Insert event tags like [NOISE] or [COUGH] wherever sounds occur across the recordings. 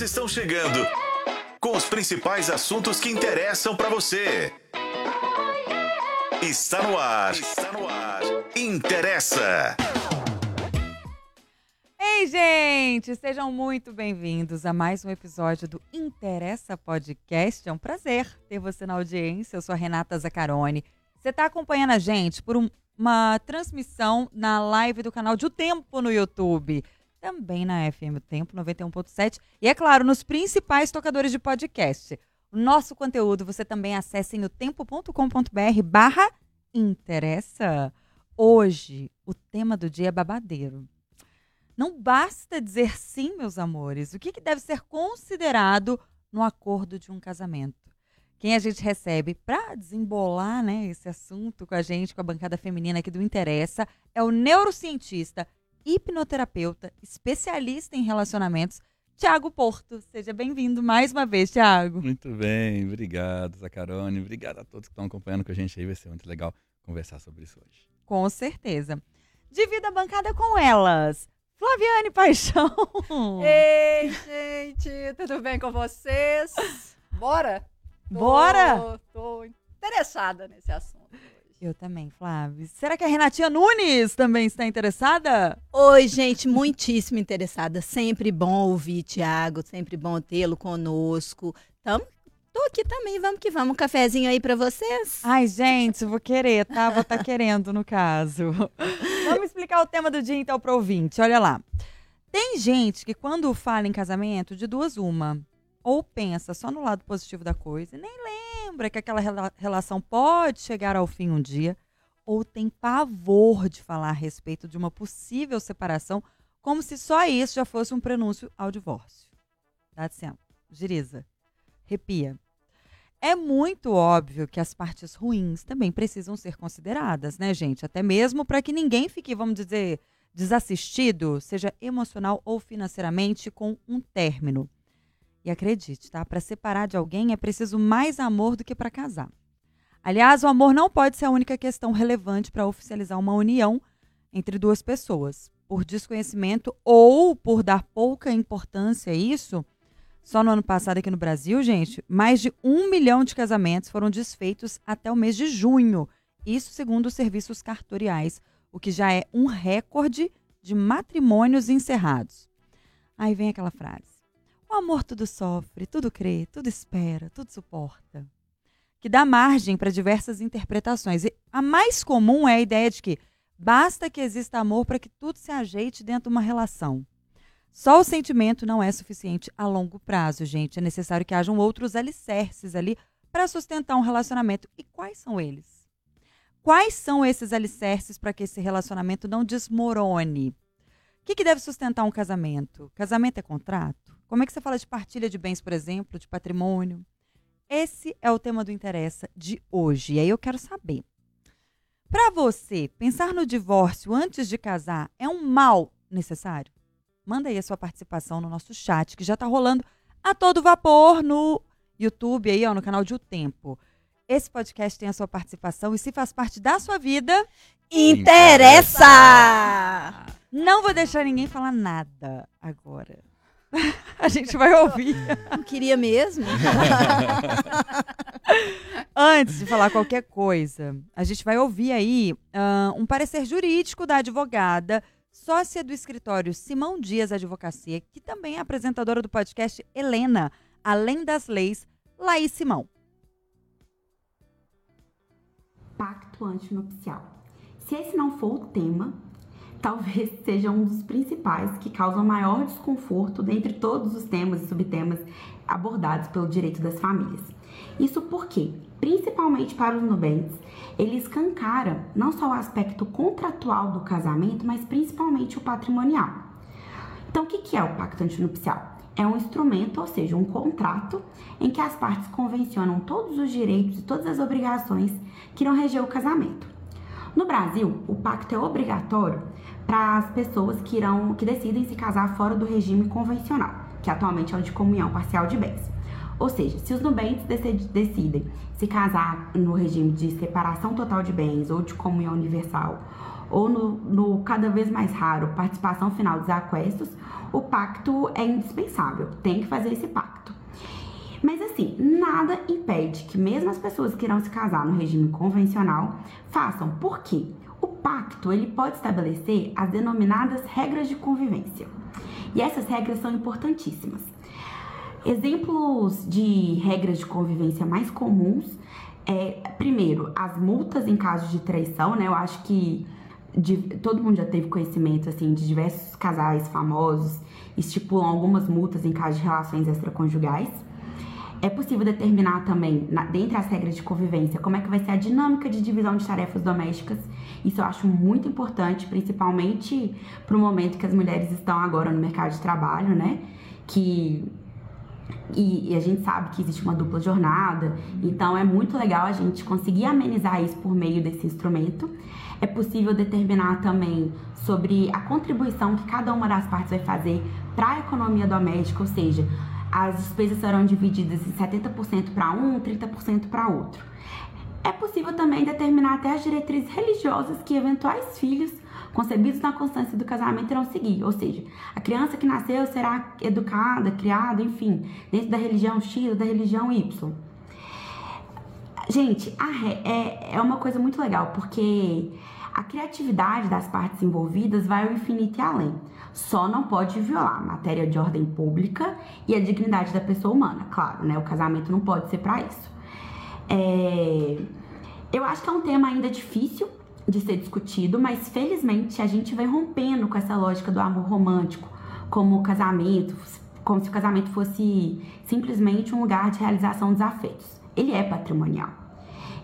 Estão chegando com os principais assuntos que interessam para você. Está no ar. Está no ar. Interessa. Ei, gente! Sejam muito bem-vindos a mais um episódio do Interessa Podcast. É um prazer ter você na audiência. Eu sou a Renata Zaccaroni. Você está acompanhando a gente por um- uma transmissão na live do canal de O Tempo no YouTube. Também na FM Tempo 91.7 e, é claro, nos principais tocadores de podcast. O nosso conteúdo você também acessa em otempo.com.br barra interessa. Hoje, o tema do dia é babadeiro. Não basta dizer sim, meus amores. O que, que deve ser considerado no acordo de um casamento? Quem a gente recebe para desembolar né, esse assunto com a gente, com a bancada feminina aqui do Interessa, é o neurocientista, hipnoterapeuta, especialista em relacionamentos, Tiago Porto. Seja bem-vindo mais uma vez, Tiago. Muito bem, obrigado, Zacarone. Obrigado a todos que estão acompanhando com a gente aí. Vai ser muito legal conversar sobre isso hoje. Com certeza. Divida a bancada com elas. Flaviane Paixão. [LAUGHS] Ei, gente, tudo bem com vocês? Bora? Tô- Bora? Tô interessada nesse assunto. Eu também, Flávio. Será que a Renatinha Nunes também está interessada? Oi, gente, muitíssimo interessada. Sempre bom ouvir, Tiago. Sempre bom tê-lo conosco. Tamo, tô aqui também. Vamos que vamos. Um cafezinho aí pra vocês? Ai, gente, vou querer, tá? Vou estar querendo, no caso. [LAUGHS] Vamos explicar o tema do dia, então, para ouvinte. Olha lá. Tem gente que, quando fala em casamento, de duas uma. Ou pensa só no lado positivo da coisa e nem lembra que aquela rela- relação pode chegar ao fim um dia. Ou tem pavor de falar a respeito de uma possível separação, como se só isso já fosse um prenúncio ao divórcio. Dá licença. Giriza. Repia. É muito óbvio que as partes ruins também precisam ser consideradas, né, gente? Até mesmo para que ninguém fique, vamos dizer, desassistido, seja emocional ou financeiramente, com um término. E acredite, tá? Para separar de alguém é preciso mais amor do que para casar. Aliás, o amor não pode ser a única questão relevante para oficializar uma união entre duas pessoas. Por desconhecimento ou por dar pouca importância a isso, só no ano passado aqui no Brasil, gente, mais de um milhão de casamentos foram desfeitos até o mês de junho. Isso segundo os serviços cartoriais, o que já é um recorde de matrimônios encerrados. Aí vem aquela frase: O amor tudo sofre, tudo crê, tudo espera, tudo suporta. Que dá margem para diversas interpretações. E a mais comum é a ideia de que basta que exista amor para que tudo se ajeite dentro de uma relação. Só o sentimento não é suficiente a longo prazo, gente. É necessário que hajam outros alicerces ali para sustentar um relacionamento. E quais são eles? Quais são esses alicerces para que esse relacionamento não desmorone? O que, que deve sustentar um casamento? Casamento é contrato? Como é que você fala de partilha de bens, por exemplo, de patrimônio? Esse é o tema do Interessa de hoje. E aí eu quero saber. Para você, pensar no divórcio antes de casar é um mal necessário? Manda aí a sua participação no nosso chat, que já tá rolando a todo vapor no YouTube, aí, ó, no canal de O Tempo. Esse podcast tem a sua participação e se faz parte da sua vida, Interessa! não vou deixar ninguém falar nada agora. [LAUGHS] A gente vai ouvir. Não queria mesmo? [LAUGHS] Antes de falar qualquer coisa, a gente vai ouvir aí ah, um parecer jurídico da advogada, sócia do escritório Simão Dias Advocacia, que também é apresentadora do podcast Helena, Além das Leis, Laís Simão. pacto antinupcial. Se esse não for o tema, talvez [LAUGHS] seja um dos principais que causam maior desconforto dentre todos os temas e subtemas abordados pelo direito das famílias. Isso porque, principalmente para os nubentes, ele escancara não só o aspecto contratual do casamento, mas principalmente o patrimonial. Então, o que é o pacto antinupcial? É um instrumento, ou seja, um contrato, em que as partes convencionam todos os direitos e todas as obrigações que irão reger o casamento. No Brasil, o pacto é obrigatório para as pessoas que, irão, que decidem se casar fora do regime convencional, que atualmente é o de comunhão parcial de bens. Ou seja, se os nubentes decid- decidem se casar no regime de separação total de bens ou de comunhão universal, ou no, no cada vez mais raro participação final dos aquestos, o pacto é indispensável, tem que fazer esse pacto. Mas assim, nada impede que mesmo as pessoas que irão se casar no regime convencional façam. Por quê? O pacto ele pode estabelecer as denominadas regras de convivência. E essas regras são importantíssimas. Exemplos de regras de convivência mais comuns é, primeiro, as multas em caso de traição, né? Eu acho que de, todo mundo já teve conhecimento assim de diversos casais famosos estipulam algumas multas em caso de relações extraconjugais. É possível determinar também, na, dentre as regras de convivência, como é que vai ser a dinâmica de divisão de tarefas domésticas. Isso eu acho muito importante, principalmente para o momento que as mulheres estão agora no mercado de trabalho, né? Que e, e, a gente sabe que existe uma dupla jornada, então é muito legal a gente conseguir amenizar isso por meio desse instrumento. É possível determinar também sobre a contribuição que cada uma das partes vai fazer para a economia doméstica, ou seja, as despesas serão divididas em 70% para um, 30% para outro. É possível também determinar até as diretrizes religiosas que eventuais filhos concebidos na constância do casamento irão seguir. Ou seja, a criança que nasceu será educada, criada, enfim, dentro da religião X ou da religião Y. Gente, é, é uma coisa muito legal, porque a criatividade das partes envolvidas vai ao infinito e além. Só não pode violar a matéria de ordem pública e a dignidade da pessoa humana, claro, né? O casamento não pode ser para isso. É... Eu acho que é um tema ainda difícil de ser discutido, mas felizmente a gente vem rompendo com essa lógica do amor romântico, como casamento, como se o casamento fosse simplesmente um lugar de realização dos afetos. Ele é patrimonial.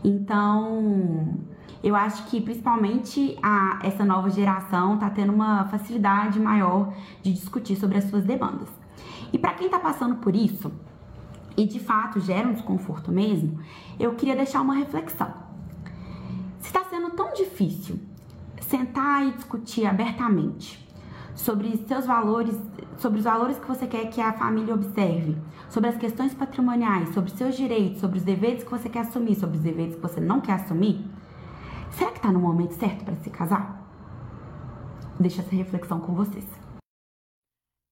Então, eu acho que principalmente a, essa nova geração está tendo uma facilidade maior de discutir sobre as suas demandas. E para quem está passando por isso, e de fato gera um desconforto mesmo, eu queria deixar uma reflexão tão difícil sentar e discutir abertamente sobre seus valores, sobre os valores que você quer que a família observe, sobre as questões patrimoniais, sobre seus direitos, sobre os deveres que você quer assumir, sobre os deveres que você não quer assumir, será que está no momento certo para se casar? Deixa essa reflexão com vocês.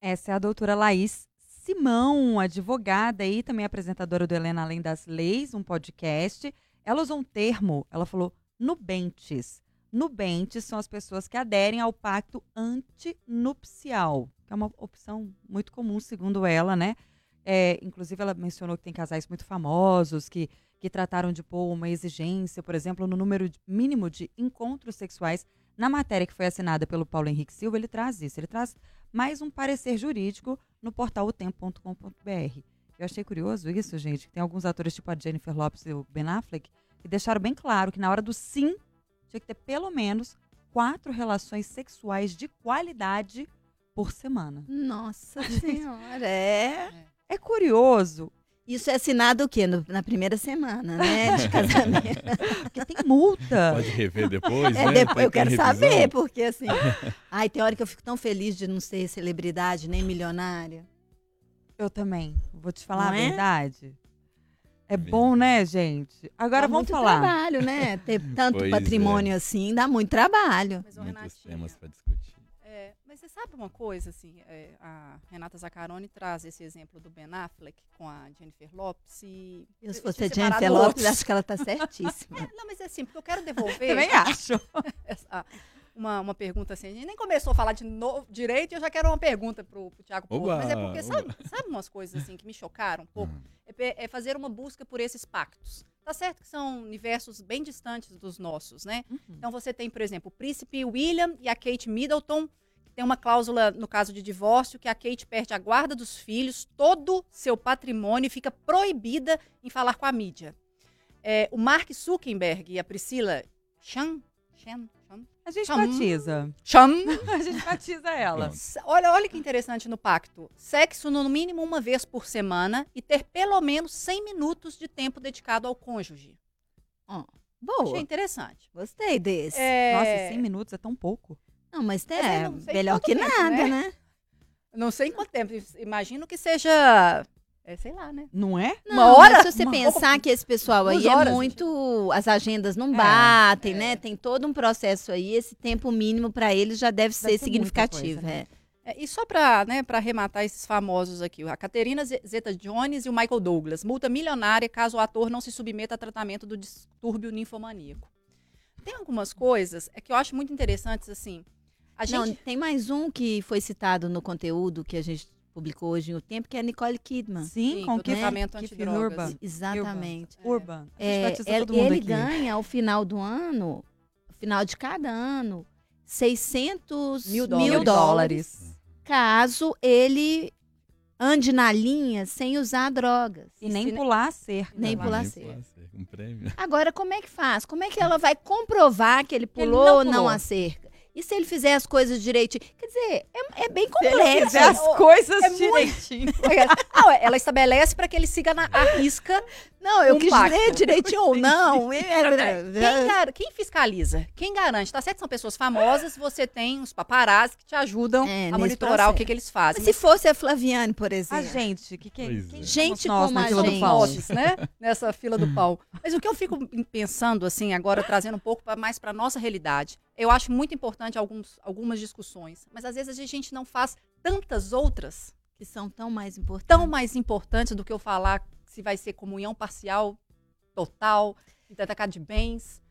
Essa é a doutora Laís Simão, advogada e também apresentadora do Helena Além das Leis, um podcast. Ela usou um termo, ela falou nubentes. Nubentes são as pessoas que aderem ao pacto antinupcial, que é uma opção muito comum, segundo ela, né? É, inclusive, ela mencionou que tem casais muito famosos que, que trataram de pôr uma exigência, por exemplo, no número mínimo de encontros sexuais. Na matéria que foi assinada pelo Paulo Henrique Silva, ele traz isso. Ele traz mais um parecer jurídico no portal otempo.com.br. Eu achei curioso isso, gente. Tem alguns atores, tipo a Jennifer Lopes e o Ben Affleck, e deixaram bem claro que na hora do sim tinha que ter pelo menos quatro relações sexuais de qualidade por semana. Nossa [LAUGHS] senhora, é. É curioso. Isso é assinado o quê? No, na primeira semana, né? De [LAUGHS] casamento. porque tem multa. Pode rever depois, é, né? Depois, eu quero revisão. saber, porque assim. ai, tem hora que eu fico tão feliz de não ser celebridade nem milionária. Eu também. Vou te falar não a é? verdade. É bom, né, gente? Agora dá vamos muito falar. trabalho, né? Ter tanto pois patrimônio é. assim, dá muito trabalho. Mas, Muitos temas para discutir. É, mas você sabe uma coisa, assim, é, a Renata Zaccaroni traz esse exemplo do Ben Affleck com a Jennifer Lopes e... Eu, se fosse a Jennifer Lopes, acho que ela tá [LAUGHS] certíssima. É, não, mas é assim, porque eu quero devolver... [LAUGHS] Também acho. [LAUGHS] essa, uma, uma pergunta assim. A gente nem começou a falar de novo, direito e eu já quero uma pergunta pro, pro Tiago Porto. Mas é porque, sabe, sabe umas coisas assim que me chocaram um pouco? Hum. É, é, fazer uma busca por esses pactos. Tá certo que são universos bem distantes dos nossos, né? Uhum. Então você tem, por exemplo, o príncipe William e a Kate Middleton, tem uma cláusula no caso de divórcio que a Kate perde a guarda dos filhos, todo seu patrimônio e fica proibida em falar com a mídia. É, o Mark Zuckerberg e a Priscila Chan, Chan a gente Cham. batiza. Cham. [LAUGHS] A gente batiza ela. Olha, olha que interessante no pacto. Sexo no mínimo uma vez por semana e ter pelo menos 100 minutos de tempo dedicado ao cônjuge. Oh, boa. Achei interessante. Gostei desse. É... Nossa, 100 minutos é tão pouco. Não, mas é, é melhor que tempo, nada, né? né? Não sei em quanto tempo. Imagino que seja É, sei lá, né? Não é? Não, Uma hora? mas se você Uma- pensar que esse pessoal aí é horas, muito. As agendas não É, batem, é. né? Tem todo um processo aí. Esse tempo mínimo para eles já deve, Deve ser significativo. coisa, né? é. É, e só para né, pra arrematar esses famosos aqui, a Caterina Ze- Zeta-Jones e o Michael Douglas. Multa milionária caso o ator não se submeta a tratamento do distúrbio ninfomaníaco. Tem algumas coisas é que eu acho muito interessantes, assim. A Não, gente... tem mais um que foi citado no conteúdo que a gente publicou hoje em O Tempo, que é a Nicole Kidman. Sim, Sim, com que tratamento Keith antidrogas. Urban. Exatamente. Urban. A gente É, batiza ele, todo mundo ele aqui. ganha ao final do ano, final de cada ano, 600 Mil mil dólares. dólares caso ele ande na linha sem usar drogas. E nem se- pular a cerca. Nem pular Nem cerca. Um prêmio. Agora, como é que faz? Como é que ela vai comprovar que ele Ele pulou não ou não pulou. a cerca? E se ele fizer as coisas direitinho? Quer dizer, é, é bem Se ele complexo. fizer as coisas é muito- direitinho. [LAUGHS] Não, ela estabelece para que ele siga na a risca. Não, eu Um quis pacto. dizer direitinho ou não. Quem, gar- quem fiscaliza? Quem garante? Tá certo? São pessoas famosas, você tem os paparazzi que te ajudam É, a monitorar o que, que eles fazem. Mas se fosse a Flaviane, por A exemplo. gente, que, que, é. somos Gente nós como a fila do gente. pau? Nós, né? Nessa fila do pau. Mas o que eu fico pensando, assim, agora trazendo um pouco pra- mais para nossa realidade, eu acho muito importante alguns, algumas discussões, mas às vezes a gente não faz tantas outras que são tão mais importantes. tão mais importantes do que eu falar se vai ser comunhão parcial, total, atacar de bens.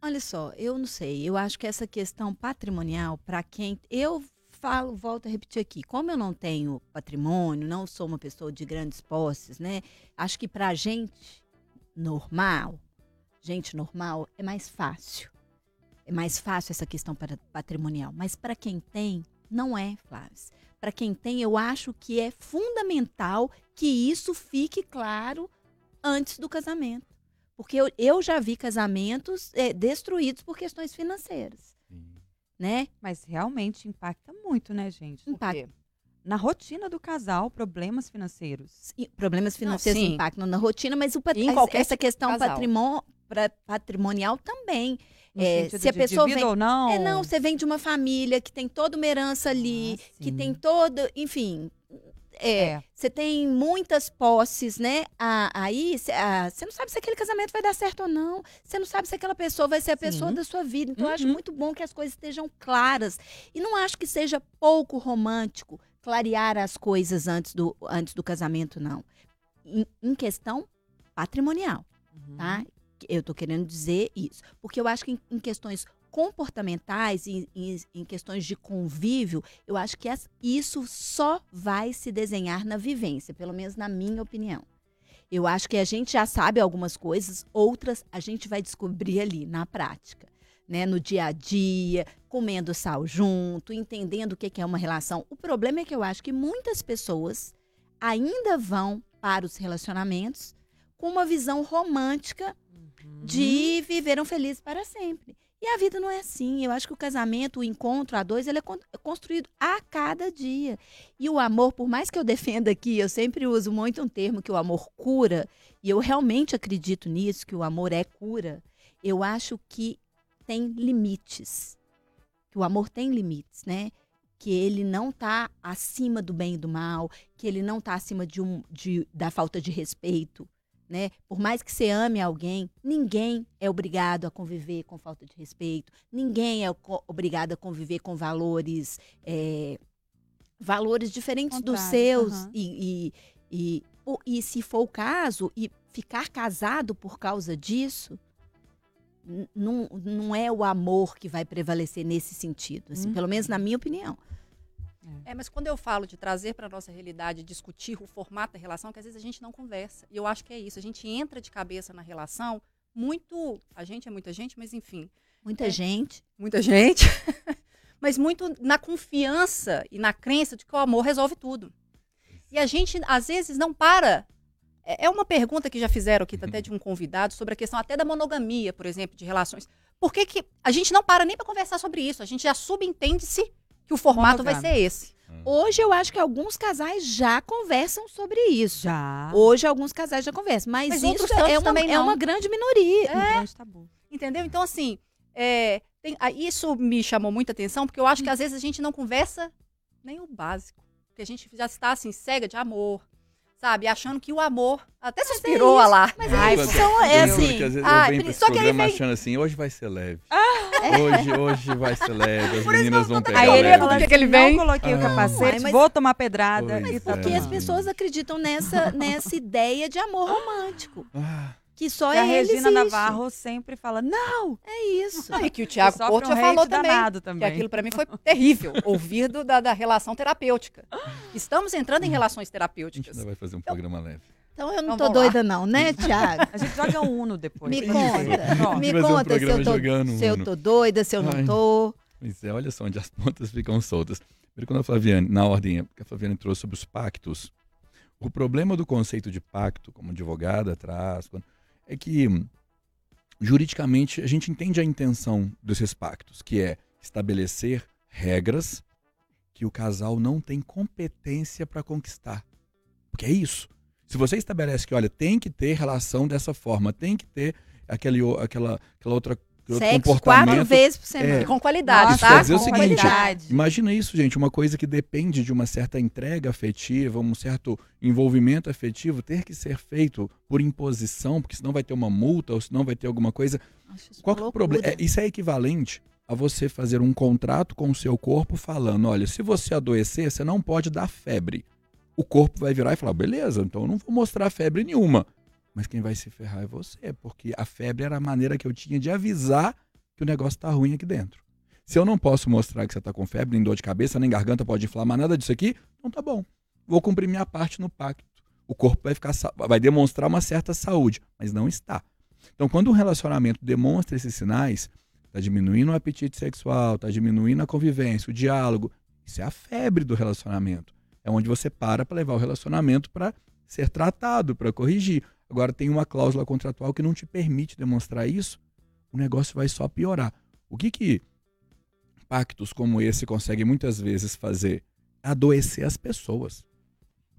Olha só, eu não sei. Eu acho que essa questão patrimonial, para quem. Eu falo, volto a repetir aqui. Como eu não tenho patrimônio, não sou uma pessoa de grandes posses, né? Acho que para gente normal, gente normal, é mais fácil. É mais fácil essa questão para- patrimonial. Mas para quem tem, não é, Flávio. Para quem tem, eu acho que é fundamental que isso fique claro antes do casamento. Porque eu, eu já vi casamentos é, destruídos por questões financeiras, Sim. né? Mas realmente impacta muito, né, gente? Impacta. Na rotina do casal, problemas financeiros. E Problemas financeiros sim. impactam na rotina, mas o Em qualquer essa questão patrimon- pra- patrimonial também. É, se a pessoa vem- ou não. É, não, você vem de uma família que tem toda uma herança ali, Ah, que tem toda, enfim, é, É. você tem muitas posses, né? Aí cê- você não sabe se aquele casamento vai dar certo ou não. Você não sabe se aquela pessoa vai ser a pessoa Sim. da sua vida. Então, eu acho Uhum. muito bom que as coisas estejam claras. E não acho que seja pouco romântico clarear as coisas antes do, antes do casamento, não. Em, em questão patrimonial Uhum. tá? Eu tô querendo dizer isso. Porque eu acho que em, em questões comportamentais, em, em- em questões de convívio, eu acho que isso só vai se desenhar na vivência, pelo menos na minha opinião. Eu acho que a gente já sabe algumas coisas, outras a gente vai descobrir ali na prática. Né, no dia a dia, comendo sal junto, entendendo o que é uma relação. O problema é que eu acho que muitas pessoas ainda vão para os relacionamentos com uma visão romântica. De viveram felizes para sempre. E a vida não é assim. Eu acho que o casamento, o encontro a dois, ele é é construído a cada dia. E o amor, por mais que eu defenda aqui, eu sempre uso muito um termo que o amor cura, e eu realmente acredito nisso, que o amor é cura. Eu acho que tem limites. Que o amor tem limites, né? Que ele não está acima do bem e do mal, que ele não está acima de um, de, da falta de respeito né? Por mais que você ame alguém, ninguém é obrigado a conviver com falta de respeito, ninguém é obrigado a conviver com valores, é, valores diferentes dos Contrários, seus. E, e, e, e se for o caso, e ficar casado por causa disso, não, não é o amor que vai prevalecer nesse sentido, assim, Uhum. pelo menos na minha opinião. É, mas quando eu falo de trazer para nossa realidade, discutir o formato da relação, que às vezes a gente não conversa. E eu acho que é isso. A gente entra de cabeça na relação muito. A gente é muita gente, mas enfim. Muita É. gente. Muita gente. [LAUGHS] mas muito na confiança e na crença de que o amor resolve tudo. E a gente, às vezes, não para. É é uma pergunta que já fizeram aqui, até de um convidado, sobre a questão até da monogamia, por exemplo, de relações. Por que, que a gente não para nem para conversar sobre isso? A gente já subentende-se que o formato vai ser esse. Hoje eu acho que alguns casais já conversam sobre isso. Já. Hoje alguns casais já conversam, mas, Mas isso é uma, também é uma grande minoria. Um grande tabu. Entendeu? Então, assim, é, tem- isso me chamou muita atenção, porque eu acho que às vezes a gente não conversa nem o básico. Porque a gente já está, assim, cega de amor, sabe? Achando que o amor até suspirou a lá. Mas Ai, é pô. isso, são, é assim. que às vezes ah, eu só que programa vem- achando assim, hoje vai ser leve. É. Hoje, hoje vai ser leve, as meninas vão pegar Aí ele fala que que ele vem? não coloquei o Ah. capacete, Ai, mas- vou tomar pedrada. Pois e tá Porque é. as pessoas acreditam nessa, nessa ideia de amor romântico. Ah, Que só E a Regina existe. Navarro sempre fala, não, É isso. Não, e que o Tiago Porto um já falou também. danado Que também. aquilo pra mim foi terrível, ouvir do- da, da relação terapêutica. Estamos entrando em relações a gente terapêuticas. ainda vai fazer um programa leve. Então eu não Então tô vamos lá. doida não, né, [LAUGHS] Tiago? A gente joga um Uno depois. Me conta. Me fazer um conta se eu, tô, jogando se eu tô doida, se eu não Ai. tô. Pois é, olha só onde as pontas ficam soltas. Primeiro, quando a Flaviane, na ordem que a Flaviane trouxe sobre os pactos, o problema do conceito de pacto, como advogada traz, quando- é que juridicamente a gente entende a intenção desses pactos, que é estabelecer regras que o casal não tem competência para conquistar. Porque é isso. Se você estabelece que, olha, tem que ter relação dessa forma, tem que ter aquele, aquela, aquela outra Sexo quatro vezes por semana. É. Com qualidade, Isso tá? quer dizer o Com seguinte, qualidade. Imagina isso, gente, uma coisa que depende de uma certa entrega afetiva, um certo envolvimento afetivo, ter que ser feito por imposição, porque senão vai ter uma multa ou senão vai ter alguma coisa. Acho isso Qual é o problema? É, isso é equivalente a você fazer um contrato com o seu corpo falando, olha, se você adoecer, você não pode dar febre. O corpo vai virar e falar, beleza, então eu não vou mostrar febre nenhuma. Mas quem vai se ferrar é você, porque a febre era a maneira que eu tinha de avisar que o negócio está ruim aqui dentro. Se eu não posso mostrar que você está com febre, nem dor de cabeça, nem garganta pode inflamar, nada disso aqui, então tá bom. Vou cumprir minha parte no pacto. O corpo vai ficar vai demonstrar uma certa saúde, mas não está. Então, quando um relacionamento demonstra esses sinais, está diminuindo o apetite sexual, está diminuindo a convivência, o diálogo, isso é a febre do relacionamento. É onde você para para levar o relacionamento para ser tratado, para corrigir. Agora, tem uma cláusula contratual que não te permite demonstrar isso, o negócio vai só piorar. O que que pactos como esse conseguem muitas vezes fazer? Adoecer as pessoas.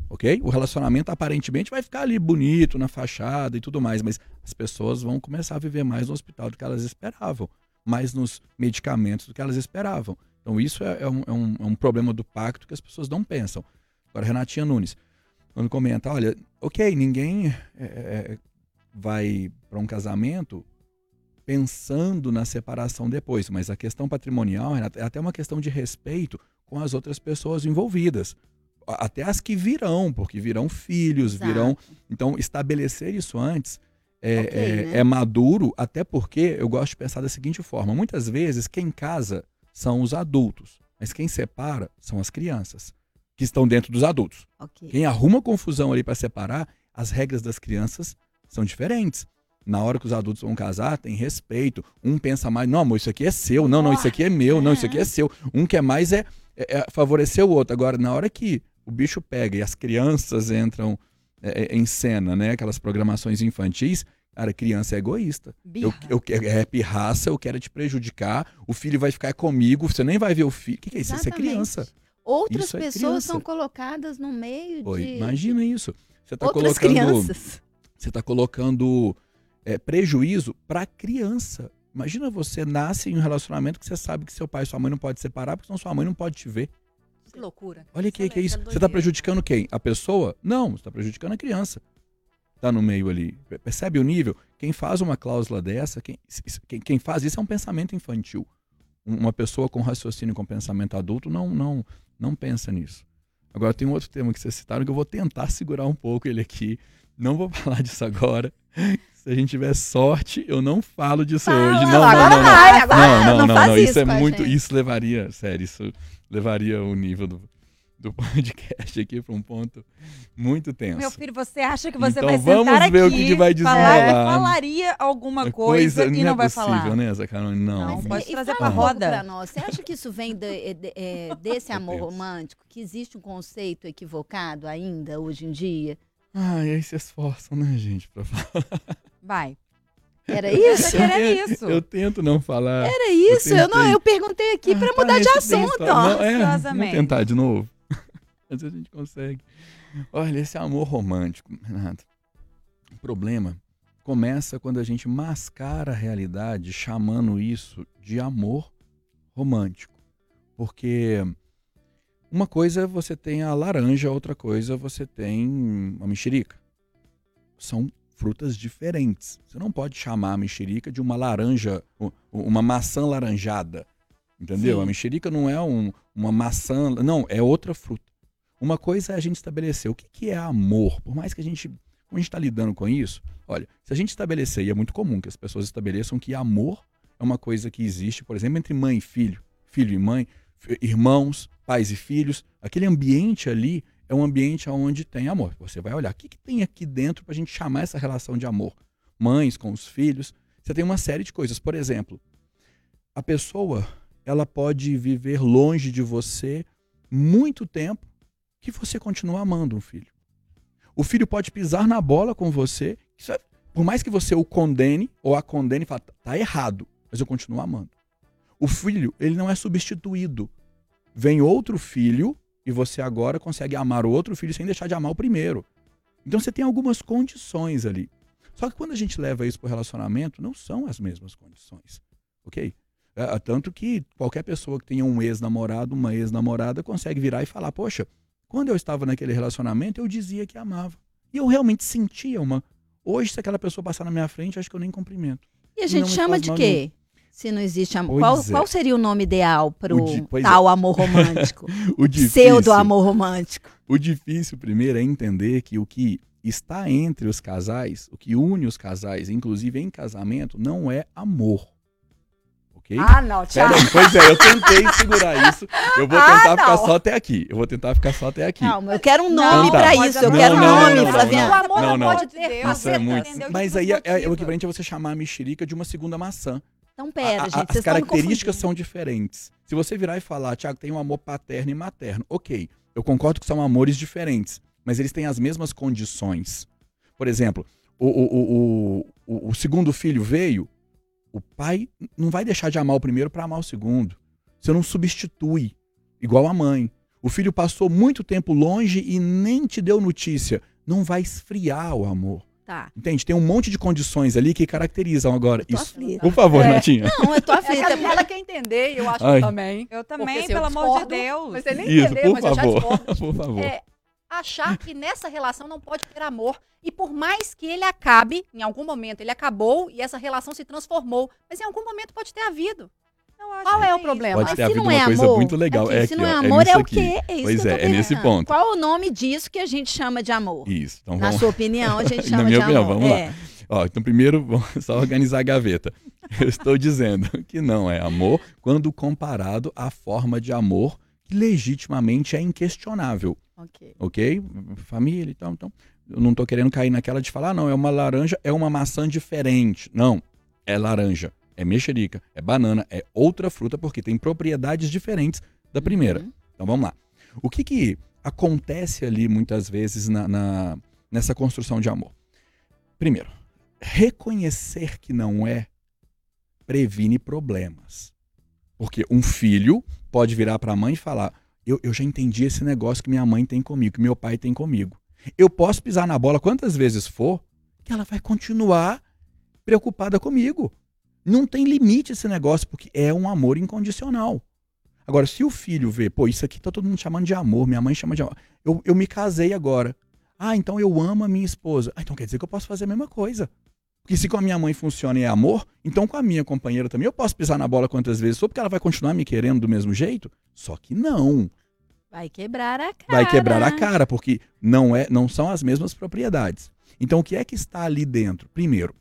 Ok? O relacionamento aparentemente vai ficar ali bonito na fachada e tudo mais, mas as pessoas vão começar a viver mais no hospital do que elas esperavam, mais nos medicamentos do que elas esperavam. Então, isso é, é um, é um- é um problema do pacto que as pessoas não pensam. Agora, Renatinha Nunes, quando comenta, olha, ok, ninguém é, é, vai para um casamento pensando na separação depois, mas a questão patrimonial Renata, é até uma questão de respeito com as outras pessoas envolvidas, até as que virão, porque virão filhos, Exato. virão. Então, estabelecer isso antes é, Ok, é- né? é maduro, até porque eu gosto de pensar da seguinte forma: muitas vezes quem casa são os adultos, mas quem separa são as crianças, que estão dentro dos adultos. Ok. Quem arruma confusão ali para separar, as regras das crianças são diferentes. Na hora que os adultos vão casar, tem respeito. Um pensa mais, não, amor, isso aqui é seu. Não, não, isso aqui é meu. Não, isso aqui é seu. Um quer mais é, é- é favorecer o outro. Agora, na hora que o bicho pega e as crianças entram é, é, em cena, né? Aquelas programações infantis, cara, criança é egoísta. Eu, Birra. eu, é pirraça, eu quero te prejudicar. O filho vai ficar comigo, você nem vai ver o filho. O que, que é isso? Isso é Exatamente. criança. Outras Isso é pessoas criança. são colocadas no meio Oi, de imagina isso. Você está outras colocando, crianças. você tá colocando é, prejuízo para a criança. Imagina você nasce em um relacionamento que você sabe que seu pai e sua mãe não pode separar, porque senão sua mãe não pode te ver. Que loucura. Olha que, que é isso. é Você está prejudicando quem? A pessoa? Não, você está prejudicando a criança. Tá no meio ali. Percebe o nível? Quem faz uma cláusula dessa, quem, quem, faz isso é um pensamento infantil. Um- Uma pessoa com raciocínio com pensamento adulto não, não, não pensa nisso. Agora tem um outro tema que vocês citaram que eu vou tentar segurar um pouco ele aqui. Não vou [LAUGHS] falar disso agora. Se a gente tiver sorte, eu não falo disso Fala, hoje. Não, agora não, não, não. vai, agora Não, não, não não, não. isso Isso é muito. gente. Isso levaria, sério, isso levaria o nível do, do [LAUGHS] podcast aqui para um ponto muito tenso. Meu filho, você acha que você Então vai vamos sentar ver o aqui, que que vai falar, desenrolar. falaria alguma É coisa, e não, é vai possível, falar. né, Zacarone? Não. Não, pode e- e trazer um pouco roda. pra nós. Você acha que isso vem de- de- é, desse amor romântico? Que existe um conceito equivocado ainda hoje em dia? Ai, aí se esforçam, né, gente, pra falar. Vai. Era isso? tá querendo isso. Eu tento não falar. Era isso? Eu, não, tentei. eu perguntei aqui Ah, tá, mudar de esse tem assunto, ó. Não, é, vamos tentar de novo. Às vezes a gente consegue. Olha, esse amor romântico, Renato. O problema começa quando a gente mascara a realidade chamando isso de amor romântico. Porque Uma coisa você tem a laranja, outra coisa você tem a mexerica. São frutas diferentes. Você não pode chamar a mexerica de uma laranja, uma maçã laranjada. Entendeu? Sim. A mexerica não é um, uma maçã, não, é outra fruta. Uma coisa é a gente estabelecer o que, que é amor. Por mais que a gente, a gente está lidando com isso, olha, se a gente estabelecer, e é muito comum que as pessoas estabeleçam que amor é uma coisa que existe, por exemplo, entre mãe e filho, filho e mãe, irmãos, pais e filhos, aquele ambiente ali é um ambiente onde tem amor. Você vai olhar, o que, que tem aqui dentro para a gente chamar essa relação de amor? Mães com os filhos. Você tem uma série de coisas. Por exemplo, a pessoa ela pode viver longe de você muito tempo que você continua amando um filho. O filho pode pisar na bola com você, é, por mais que você o condene ou a condene e fale, tá errado, mas eu continuo amando. O filho, ele não é substituído. Vem outro filho e você agora consegue amar o outro filho sem deixar de amar o primeiro. Então você tem algumas condições ali. Só que quando a gente leva isso para o relacionamento, não são as mesmas condições. Ok? É, tanto que qualquer pessoa que tenha um ex-namorado, uma ex-namorada, consegue virar e falar: Poxa, quando eu estava naquele relacionamento, eu dizia que amava. E eu realmente sentia uma. Hoje, se aquela pessoa passar na minha frente, acho que eu nem cumprimento. E a gente chama de quê? Nenhum. Se não existe amor. Qual, é. qual, seria o nome ideal para o tal é. amor romântico? [LAUGHS] o pseudo amor romântico. O difícil, primeiro, é entender que o que está entre os casais, o que une os casais, inclusive em casamento, não é amor. Ok? Ah, não, Thiago. [LAUGHS] pois é, eu tentei segurar isso. Eu vou [LAUGHS] ah, tentar ah, ficar só até aqui. Eu vou tentar ficar só até aqui. Não, eu quero um nome para isso. Eu não, quero um nome, Flaviana. O amor não, não, pode ter. Isso é muito. Mas aí é, é, o equivalente é você chamar a mexerica de uma segunda maçã. Então, pera, a, gente. As características são diferentes. Se você virar e falar, Tiago, tem um amor paterno e materno, ok. Eu concordo que são amores diferentes, mas eles têm as mesmas condições. Por exemplo, o, o, o, o, segundo filho veio, o pai não vai deixar de amar o primeiro para amar o segundo. Você não substitui, igual a mãe. O filho passou muito tempo longe e nem te deu notícia. Não vai esfriar o amor. Tá. Entende? Tem um monte de condições ali que caracterizam agora isso. Aflita. Por favor, é. Natinha. Não, eu tô aflita. É ela quer entender, eu acho Ai. também. Eu também, pelo amor de Deus. Mas você nem isso, entender, mas favor. eu já [LAUGHS] Por favor. É, achar que nessa relação não pode ter amor. E por mais que ele acabe, em algum momento ele acabou e essa relação se transformou, mas em algum momento pode ter havido. Qual é o problema? Pode ter havido uma é coisa amor, muito legal. Aqui, é se não é amor, é, é o quê? É isso pois é, é nesse ponto. Qual o nome disso que a gente chama de amor? Isso. Então, vamos... Na sua opinião, a gente [LAUGHS] chama Na minha de opinião, amor. vamos é. lá. Ó, então, primeiro, [LAUGHS] vamos só organizar a gaveta. Eu estou dizendo [LAUGHS] que não é amor quando comparado à forma de amor que legitimamente é inquestionável. Ok. Ok? Família e tal. Então, eu não estou querendo cair naquela de falar, ah, não, é uma laranja, é uma maçã diferente. Não, é laranja é mexerica, é banana, é outra fruta, porque tem propriedades diferentes da primeira. Uhum. Então vamos lá. O que, que acontece ali muitas vezes na, na, nessa construção de amor? Primeiro, reconhecer que não é previne problemas. Porque um filho pode virar para a mãe e falar: eu, eu já entendi esse negócio que minha mãe tem comigo, que meu pai tem comigo. Eu posso pisar na bola quantas vezes for, que ela vai continuar preocupada comigo. Não tem limite esse negócio, porque é um amor incondicional. Agora, se o filho vê, pô, isso aqui tá todo mundo chamando de amor, minha mãe chama de amor. Eu, eu me casei agora. Ah, então eu amo a minha esposa. Ah, então quer dizer que eu posso fazer a mesma coisa. Porque se com a minha mãe funciona e é amor, então com a minha companheira também eu posso pisar na bola quantas vezes for, porque ela vai continuar me querendo do mesmo jeito? Só que não. Vai quebrar a cara. Vai quebrar a cara, porque não, é, não são as mesmas propriedades. Então o que é que está ali dentro? Primeiro,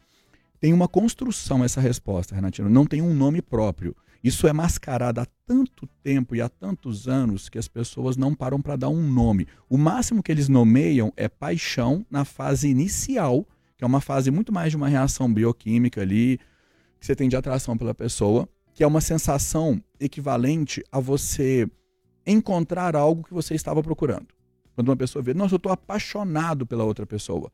tem uma construção essa resposta, Renatino, não tem um nome próprio. Isso é mascarado há tanto tempo e há tantos anos que as pessoas não param para dar um nome. O máximo que eles nomeiam é paixão na fase inicial, que é uma fase muito mais de uma reação bioquímica ali, que você tem de atração pela pessoa, que é uma sensação equivalente a você encontrar algo que você estava procurando. Quando uma pessoa vê, nossa, eu estou apaixonado pela outra pessoa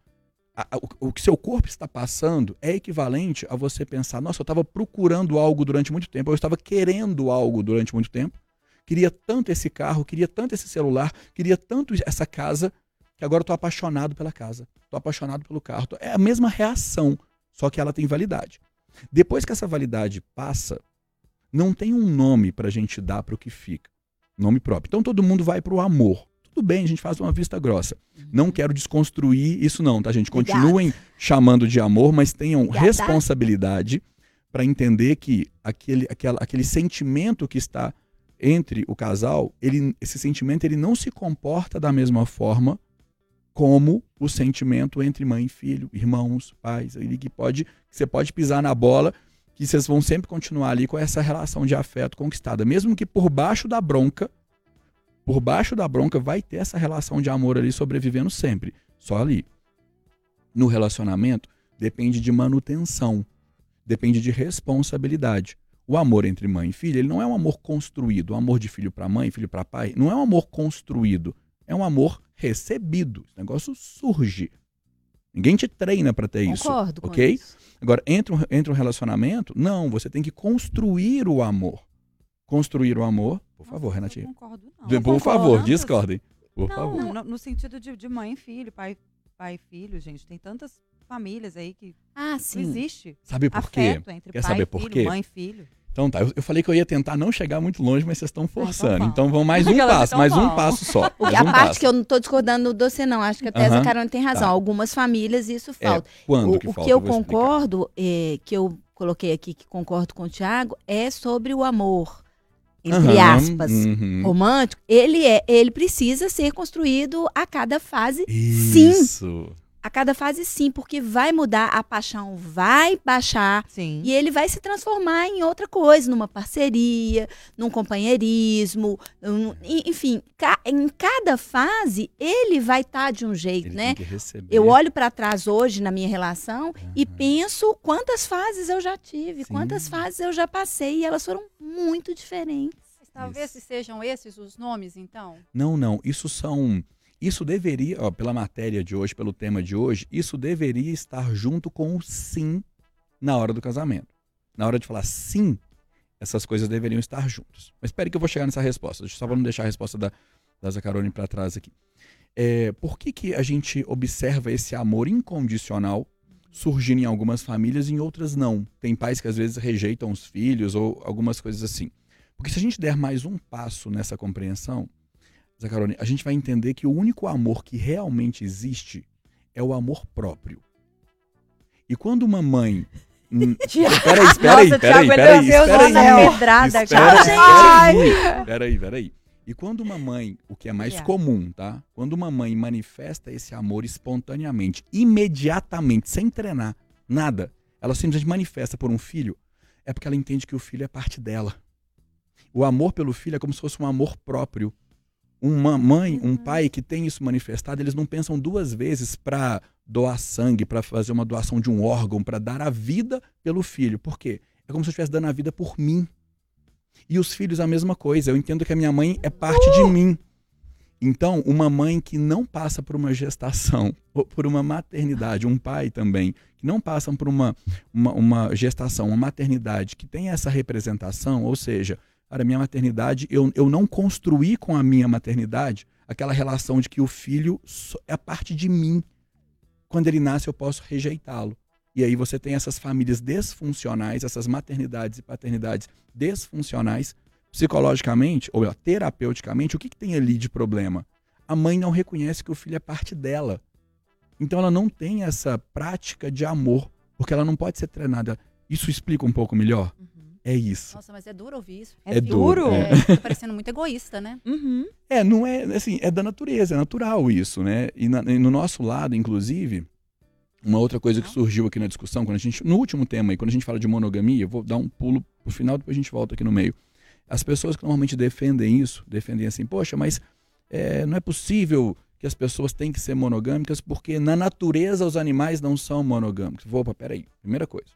a, o, o, que seu corpo está passando é equivalente a você pensar: nossa, eu estava procurando algo durante muito tempo, eu estava querendo algo durante muito tempo, queria tanto esse carro, queria tanto esse celular, queria tanto essa casa, que agora estou apaixonado pela casa, estou apaixonado pelo carro. É a mesma reação, só que ela tem validade. Depois que essa validade passa, não tem um nome para a gente dar para o que fica. Nome próprio. Então todo mundo vai para o amor. Tudo bem, a gente faz uma vista grossa. Não quero desconstruir isso não, tá, gente? Obrigada. Continuem chamando de amor, mas tenham Obrigada. responsabilidade para entender que aquele, aquela, aquele sentimento que está entre o casal, ele, esse sentimento ele não se comporta da mesma forma como o sentimento entre mãe e filho, irmãos, pais, ele que pode, que você pode pisar na bola, que vocês vão sempre continuar ali com essa relação de afeto conquistada, mesmo que por baixo da bronca, por baixo da bronca vai ter essa relação de amor ali sobrevivendo sempre, só ali. No relacionamento depende de manutenção, depende de responsabilidade. O amor entre mãe e filha, ele não é um amor construído, o amor de filho para mãe, filho para pai, não é um amor construído, é um amor recebido. Esse negócio surge. Ninguém te treina para ter isso, Concordo com ok? isso. Agora, entre um, entre um relacionamento, não, você tem que construir o amor. Construir o amor, por favor, Nossa, Renatinha. Não concordo, não. De- Por concordo. favor, discordem. Por Não, favor. no, no sentido de, de mãe e filho, pai, pai e filho, gente. Tem tantas famílias aí que Ah, não sim. existe Sabe por quê? Quer pai saber e por filho, quê? mãe e filho. Então tá, eu, eu falei que eu ia tentar não chegar muito longe, mas vocês estão forçando. então vamos mais um passo, mais um passo só. [LAUGHS] O- a um parte passo. que eu não tô discordando do você, não. Acho que até essa Carol tem razão. tá. Algumas famílias isso É, falta. quando o que o falta? que eu explicar. concordo, é, que eu coloquei aqui, que concordo com o Tiago, é sobre o amor, entre aspas, uhum. romântico. Ele, é, ele precisa ser construído a cada fase, sim. A cada fase, sim, porque vai mudar, a paixão vai baixar. Sim. E ele vai se transformar em outra coisa, numa parceria, num companheirismo, um- e- enfim, ca- em cada fase ele vai estar de um jeito, Ele né? tem que receber. Eu olho para trás hoje na minha relação e Aham. penso quantas fases eu já tive, Sim. quantas fases eu já passei e elas foram muito diferentes. Mas Talvez Isso. sejam esses os nomes, então. Não, não. Isso são. Isso deveria, ó, pela matéria de hoje, pelo tema de hoje, isso deveria estar junto com o sim na hora do casamento. Na hora de falar sim, essas coisas deveriam estar juntas. Mas espere que eu vou chegar nessa resposta. Só para não deixar a resposta da, da Zacarone para trás aqui. É, por que, que a gente observa esse amor incondicional surgindo em algumas famílias e em outras não? Tem pais que às vezes rejeitam os filhos ou algumas coisas assim. Porque se a gente der mais um passo nessa compreensão, Zacarone, a gente vai entender que o único amor que realmente existe é o amor próprio. E quando uma mãe. Peraí, espera aí, espera aí, espera aí, espera aí. Espera espera. E quando uma mãe, o que é mais É. comum, tá? Quando uma mãe manifesta esse amor espontaneamente, imediatamente, sem treinar, nada, ela simplesmente manifesta por um filho, é porque ela entende que o filho é parte dela. O amor pelo filho é como se fosse um amor próprio. Uma mãe, um pai que tem isso manifestado, eles não pensam duas vezes para doar sangue, para fazer uma doação de um órgão, para dar a vida pelo filho. Por quê? É como se eu estivesse dando a vida por mim. E os filhos a mesma coisa. Eu entendo que a minha mãe é parte de mim. Então, uma mãe que não passa por uma gestação, [LAUGHS] ou por uma maternidade, um pai também, que não passam por uma, uma, uma gestação, uma maternidade que tem essa representação, ou seja, cara, minha maternidade, eu, eu não construí com a minha maternidade aquela relação de que o filho é parte de mim. Quando ele nasce, eu posso rejeitá-lo. E aí você tem essas famílias desfuncionais, essas maternidades e paternidades desfuncionais, psicologicamente, ou melhor, terapeuticamente, o que, que tem ali de problema? A mãe não reconhece que o filho é parte dela. Então ela não tem essa prática de amor, porque ela não pode ser treinada. Isso explica um pouco melhor? É isso. Nossa, mas é duro ouvir isso. É, É duro? duro, É, tá parecendo muito egoísta, né? Uhum. É, não é assim, é da natureza, é natural isso, né? E, na- e no nosso lado, inclusive, uma outra coisa que surgiu aqui na discussão, quando a gente, no último tema aí, quando a gente fala de monogamia, eu vou dar um pulo pro final, depois a gente volta aqui no meio. As pessoas que normalmente defendem isso, defendem assim, poxa, mas é, não é possível que as pessoas têm que ser monogâmicas porque na natureza os animais não são monogâmicos. Vou, opa, peraí. Primeira coisa.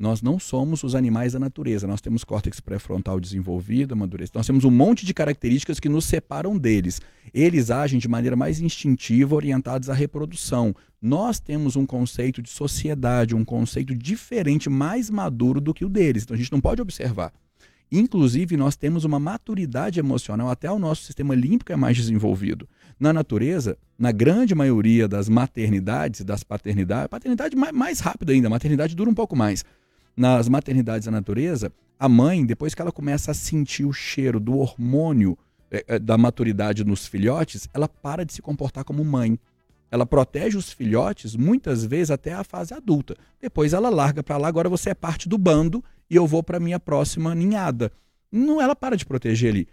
Nós não somos os animais da natureza. Nós temos córtex pré-frontal desenvolvido, amadurecido. Nós temos um monte de características que nos separam deles. Eles agem de maneira mais instintiva, orientados à reprodução. Nós temos um conceito de sociedade, um conceito diferente, mais maduro do que o deles. Então a gente não pode observar. Inclusive, nós temos uma maturidade emocional, até o nosso sistema límbico é mais desenvolvido. Na natureza, na grande maioria das maternidades, das paternidades, paternidade mais, mais rápido ainda, a maternidade dura um pouco mais. Nas maternidades da natureza, a mãe, depois que ela começa a sentir o cheiro do hormônio é, é, da maturidade nos filhotes, ela para de se comportar como mãe. Ela protege os filhotes muitas vezes até a fase adulta. Depois ela larga para lá, agora você é parte do bando e eu vou para minha próxima ninhada. Não, ela para de proteger ali.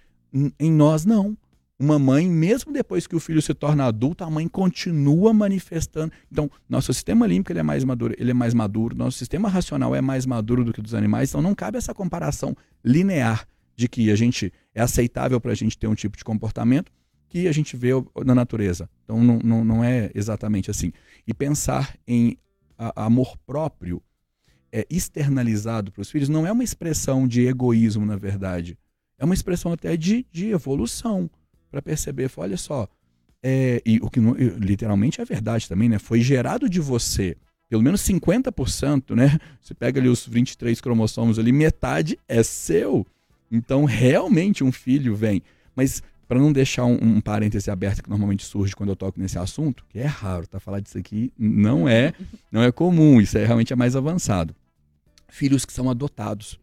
Em nós não. Uma mãe, mesmo depois que o filho se torna adulto, a mãe continua manifestando. Então, nosso sistema límbico ele é mais maduro, ele é mais maduro, nosso sistema racional é mais maduro do que dos animais, então não cabe essa comparação linear de que a gente é aceitável para a gente ter um tipo de comportamento que a gente vê na natureza. Então não, não, não é exatamente assim. E pensar em a, amor próprio é, externalizado para os filhos não é uma expressão de egoísmo, na verdade. É uma expressão até de, de evolução para perceber, olha só, é, e o que literalmente é verdade também, né? Foi gerado de você pelo menos 50%, né? Você pega ali os 23 cromossomos ali, metade é seu. Então, realmente um filho vem. Mas para não deixar um, um parêntese aberto que normalmente surge quando eu toco nesse assunto, que é raro, tá? Falar disso aqui não é, não é comum, isso é realmente é mais avançado. Filhos que são adotados.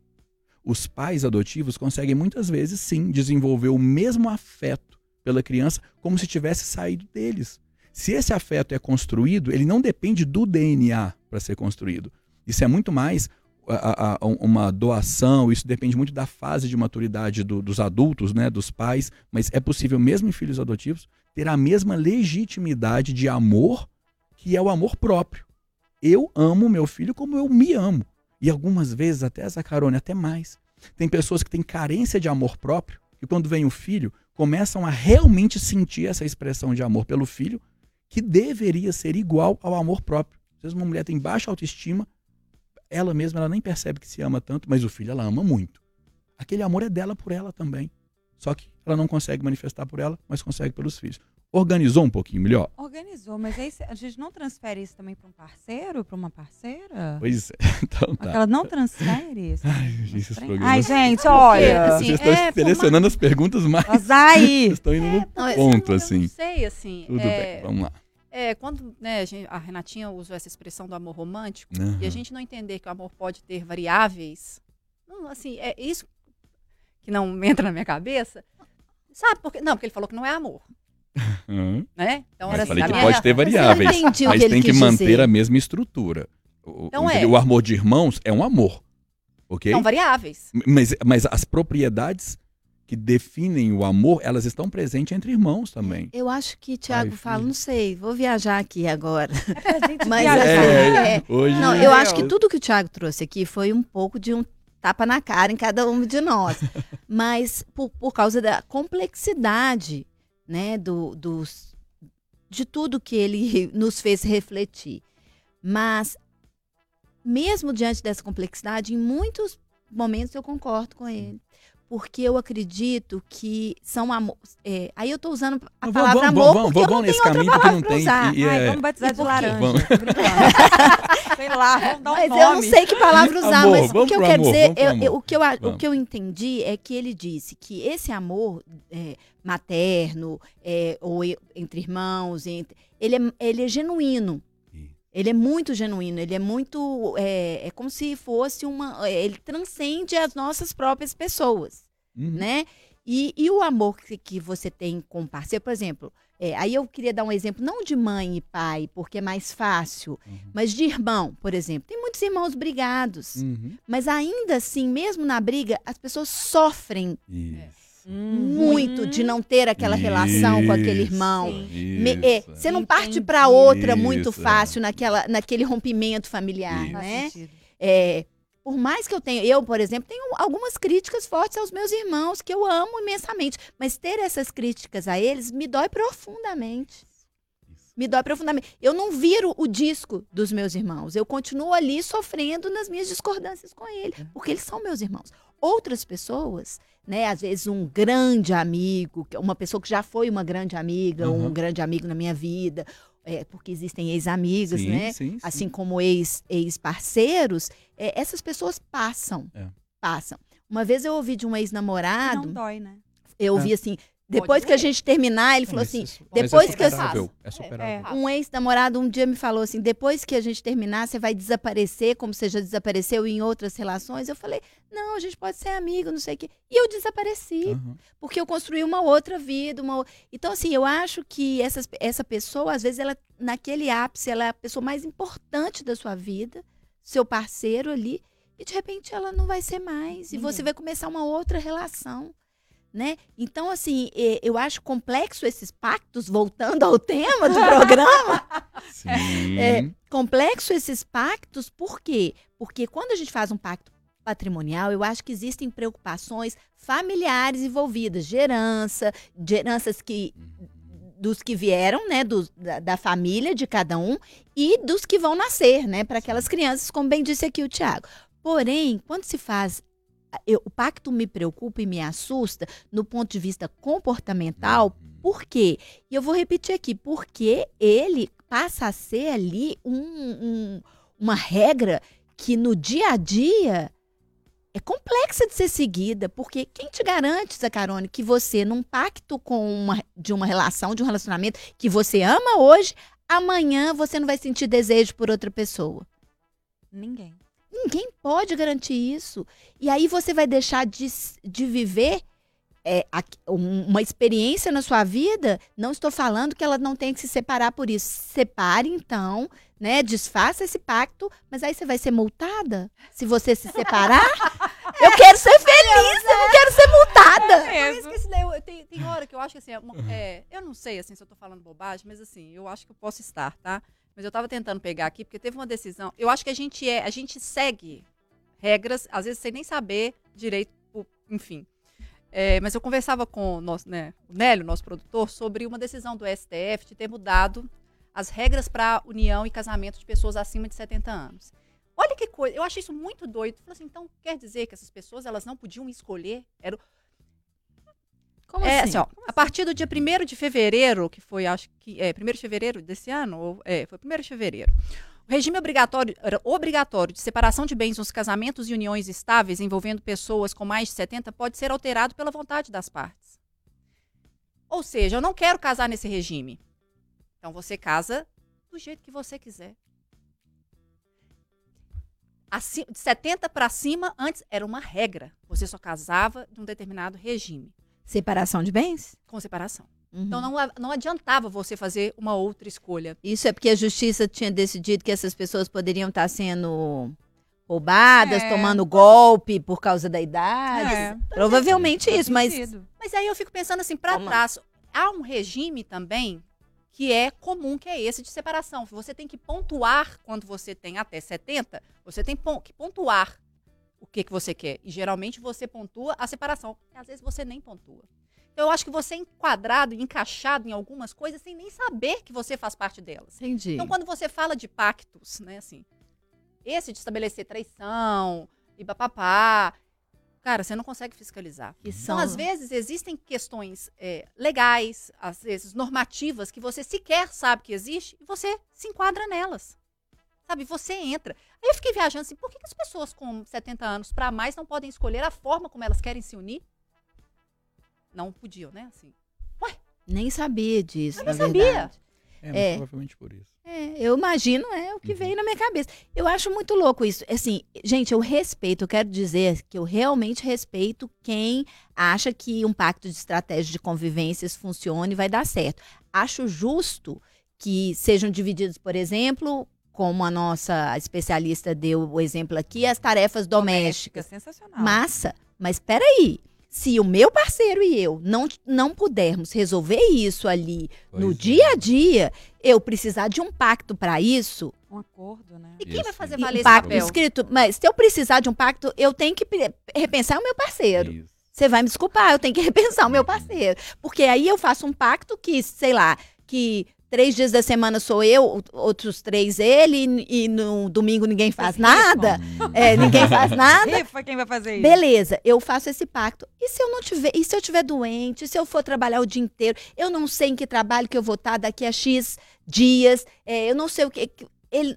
Os pais adotivos conseguem muitas vezes sim desenvolver o mesmo afeto pela criança como se tivesse saído deles. Se esse afeto é construído, ele não depende do DNA para ser construído. Isso é muito mais a, a, uma doação, isso depende muito da fase de maturidade do, dos adultos, né, dos pais, mas é possível, mesmo em filhos adotivos, ter a mesma legitimidade de amor que é o amor próprio. Eu amo meu filho como eu me amo. E algumas vezes, até Zacarone, até mais. Tem pessoas que têm carência de amor próprio e quando vem o filho, começam a realmente sentir essa expressão de amor pelo filho, que deveria ser igual ao amor próprio. Às vezes uma mulher tem baixa autoestima, ela mesma ela nem percebe que se ama tanto, mas o filho ela ama muito. Aquele amor é dela por ela também. Só que ela não consegue manifestar por ela, mas consegue pelos filhos. Organizou um pouquinho melhor? Organizou, mas aí a gente não transfere isso também para um parceiro, para uma parceira? Pois é, [LAUGHS] então tá. Ela não transfere isso? Ai, gente, Ai, gente, olha. Assim, Vocês estão é, selecionando as perguntas mais. Mas aí. [LAUGHS] Vocês estão indo no não, ponto, eu, assim. Eu não sei, assim. Tudo é... bem, vamos lá. É, quando né, a, gente, a, Renatinha usou essa expressão do amor romântico, uhum. e a gente não entender que o amor pode ter variáveis, não, assim, é isso que não entra na minha cabeça. Sabe por quê? Não, porque ele falou que não é amor. Uhum. Né? Então, mas falei que minha... pode ter variáveis, mas, tem que manter dizer. a mesma estrutura. O, então é. o amor de irmãos é um amor, ok? São variáveis. Mas, mas as propriedades que definem o amor, elas estão presentes entre irmãos também. Eu acho que Tiago fala, não sei, vou viajar aqui agora. É [LAUGHS] Mas assim, é, é, hoje não, eu acho que tudo que o Tiago trouxe aqui foi um pouco de um tapa na cara em cada um de nós. [LAUGHS] Mas por, por causa da complexidade, né, do, dos, de tudo que ele [LAUGHS] nos fez refletir. Mas mesmo diante dessa complexidade, em muitos momentos eu concordo com ele porque eu acredito que são amor. É, aí eu estou usando a palavra vamos, amor vamos, porque vamos, eu não tenho outra palavra para usar. E, Ai, vamos batizar de laranja. Vamos. [LAUGHS] sei lá, vamos dar um mas nome. eu não sei que palavra usar, amor, mas o que eu quero amor, dizer, eu, eu, o, que eu, o que eu entendi é que ele disse que esse amor é, materno, é, ou entre irmãos, entre, ele, é, ele é genuíno. Ele é muito genuíno, ele é muito. É, é como se fosse uma. É, ele transcende as nossas próprias pessoas, uhum. né? E, e o amor que, que você tem com o parceiro, por exemplo, é, aí eu queria dar um exemplo, não de mãe e pai, porque é mais fácil, uhum. mas de irmão, por exemplo. Tem muitos irmãos brigados, uhum. mas ainda assim, mesmo na briga, as pessoas sofrem. Isso muito de não ter aquela isso, relação com aquele irmão. Me, é, você não parte para outra isso, muito fácil naquela, naquele rompimento familiar, isso. né? É, por mais que eu tenha, eu, por exemplo, tenho algumas críticas fortes aos meus irmãos que eu amo imensamente, mas ter essas críticas a eles me dói profundamente. Me dói profundamente. Eu não viro o disco dos meus irmãos. Eu continuo ali sofrendo nas minhas discordâncias com ele, é. porque eles são meus irmãos. Outras pessoas né? Às vezes um grande amigo, uma pessoa que já foi uma grande amiga, uhum. um grande amigo na minha vida, é, porque existem ex-amigas, né? Sim, sim. Assim como ex-parceiros, ex é, essas pessoas passam, é. passam. Uma vez eu ouvi de um ex-namorado... Não dói, né? Eu ouvi é. assim, Depois que a gente terminar, ele falou assim, isso- mas depois é que eu- superável, É superável. um ex-namorado um dia me falou assim, depois que a gente terminar, você vai desaparecer, como você já desapareceu em outras relações. Eu falei, não, a gente pode ser amigo, não sei o quê. E eu desapareci, Aham. porque eu construí uma outra vida. Uma... Então, assim, eu acho que essas, essa pessoa, às vezes, ela, naquele ápice, ela é a pessoa mais importante da sua vida, seu parceiro ali, e de repente ela não vai ser mais. E você Ninguém. vai começar uma outra relação. Né? Então, assim, eu acho complexo esses pactos, voltando ao tema do programa, [LAUGHS] Sim. É, complexo esses pactos, por quê? Porque quando a gente faz um pacto patrimonial, eu acho que existem preocupações familiares envolvidas, de heranças que dos que vieram, né, dos- da, da família de cada um e dos que vão nascer, né, para aquelas crianças, como bem disse aqui o Tiago. Porém, quando se faz eu- o pacto me preocupa e me assusta no ponto de vista comportamental, por quê? E eu vou repetir aqui, porque ele passa a ser ali um- um- uma regra que no dia a dia é complexa de ser seguida, porque quem te garante, Zacarone, que você, num pacto com uma, de uma relação, de um relacionamento que você ama hoje, amanhã você não vai sentir desejo por outra pessoa? Ninguém. Ninguém pode garantir isso. E aí você vai deixar de, de viver é, um- uma experiência na sua vida. Não estou falando que ela não tem que se separar por isso. Separe, então, né? Desfaça esse pacto, mas aí você vai ser multada se você se separar. [LAUGHS] eu quero ser feliz, eu não quero ser multada. Por isso que esse daí, eu- tem, tem hora que eu acho que assim, é é, eu não sei assim, se eu tô falando bobagem, mas assim, eu acho que eu posso estar, tá? Mas eu tava tentando pegar aqui, porque teve uma decisão. Eu acho que a gente é, a gente segue regras, às vezes sem nem saber direito, enfim. É, mas eu conversava com o, nosso, né, o Nélio, nosso produtor, sobre uma decisão do STF de ter mudado as regras para união e casamento de pessoas acima de 70 anos. Olha que coisa, eu achei isso muito doido. Falei assim, então quer dizer que essas pessoas elas não podiam escolher? Era Como é, assim? assim, ó, a partir do dia 1 de fevereiro, que foi, acho que, é, 1 de fevereiro desse ano, ou, é, foi 1 de fevereiro, o regime obrigatório, obrigatório de separação de bens nos casamentos e uniões estáveis envolvendo pessoas com mais de 70 pode ser alterado pela vontade das partes. Ou seja, eu não quero casar nesse regime. Então você casa do jeito que você quiser. Aci- de 70 para cima, antes era uma regra. Você só casava de um determinado regime, Separação de bens? com separação. Uhum. Então não, não adiantava você fazer uma outra escolha. Isso é porque a justiça tinha decidido que essas pessoas poderiam estar sendo roubadas, É. tomando golpe por causa da idade. É, Provavelmente faz isso, mas. Mas aí eu fico pensando assim, para trás, há um regime também que é comum, que é esse de separação. Você tem que pontuar quando você tem até 70, você tem que pontuar que, que você quer. E geralmente você pontua a separação. E às vezes você nem pontua. Então eu acho que você é enquadrado encaixado em algumas coisas sem nem saber que você faz parte delas. entendi. Então, quando você fala de pactos, né, assim, esse de estabelecer traição e papapá, cara, você não consegue fiscalizar. Que Então, são- às vezes, existem questões é, legais, às vezes normativas, que você sequer sabe que existe e você se enquadra nelas. Sabe, você entra. Aí eu fiquei viajando assim, por que, que as pessoas com 70 anos para mais não podem escolher a forma como elas querem se unir? Não podiam, né? Assim. Nem sabia disso, Eu na nem sabia. verdade. É, mas É. provavelmente por isso. É, eu imagino, é o que Uhum. veio na minha cabeça. Eu acho muito louco isso. Assim, gente, eu respeito, eu quero dizer que eu realmente respeito quem acha que um pacto de estratégia de convivências funcione e vai dar certo. Acho justo que sejam divididos, por exemplo, como a nossa especialista deu o exemplo aqui, as tarefas domésticas. sensacional. Massa, mas peraí. Se o meu parceiro e eu não, não pudermos resolver isso ali no Pois é. dia a dia, eu precisar de um pacto para isso, Um acordo, né? E quem vai Isso. fazer e valer um esse pacto papel? escrito, mas se eu precisar de um pacto, eu tenho que pe- repensar o meu parceiro. Isso. Você vai me desculpar, eu tenho que [LAUGHS] repensar o meu Uhum. parceiro. Porque aí eu faço um pacto que, sei lá, que três dias da semana sou eu, outros três ele, e no domingo ninguém faz Vocês nada. É, ninguém faz [LAUGHS] nada. Rifa quem vai fazer isso. Beleza, eu faço esse pacto. E se eu não tiver, e se eu tiver doente, se eu for trabalhar o dia inteiro, eu não sei em que trabalho que eu vou estar daqui a X dias, é, eu não sei o que. que- Ele,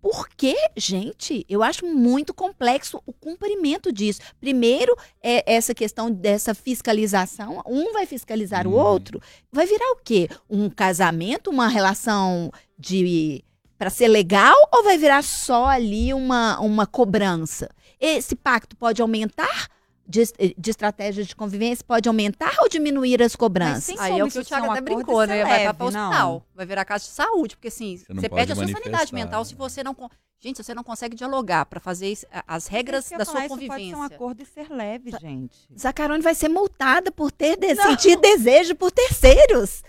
Porque, gente, eu acho muito complexo o cumprimento disso. Primeiro, é essa questão dessa fiscalização. Um vai fiscalizar o Uhum. outro. Vai virar o quê? Um casamento, uma relação de para ser legal ou vai virar só ali uma, uma cobrança? Esse pacto pode aumentar de, de estratégias de convivência, pode aumentar ou diminuir as cobranças? Tem Aí é o que o Thiago até brincou, né? vai leve, para o não? hospital, vai virar casa de saúde, porque assim, Você não você perde a sua sanidade mental né? se você não. Gente, se você não consegue dialogar para fazer as regras da ia falar, sua isso Pode ser convivência. um acordo e ser leve, gente. Zacarone vai ser multada por ter de sentido desejo por terceiros.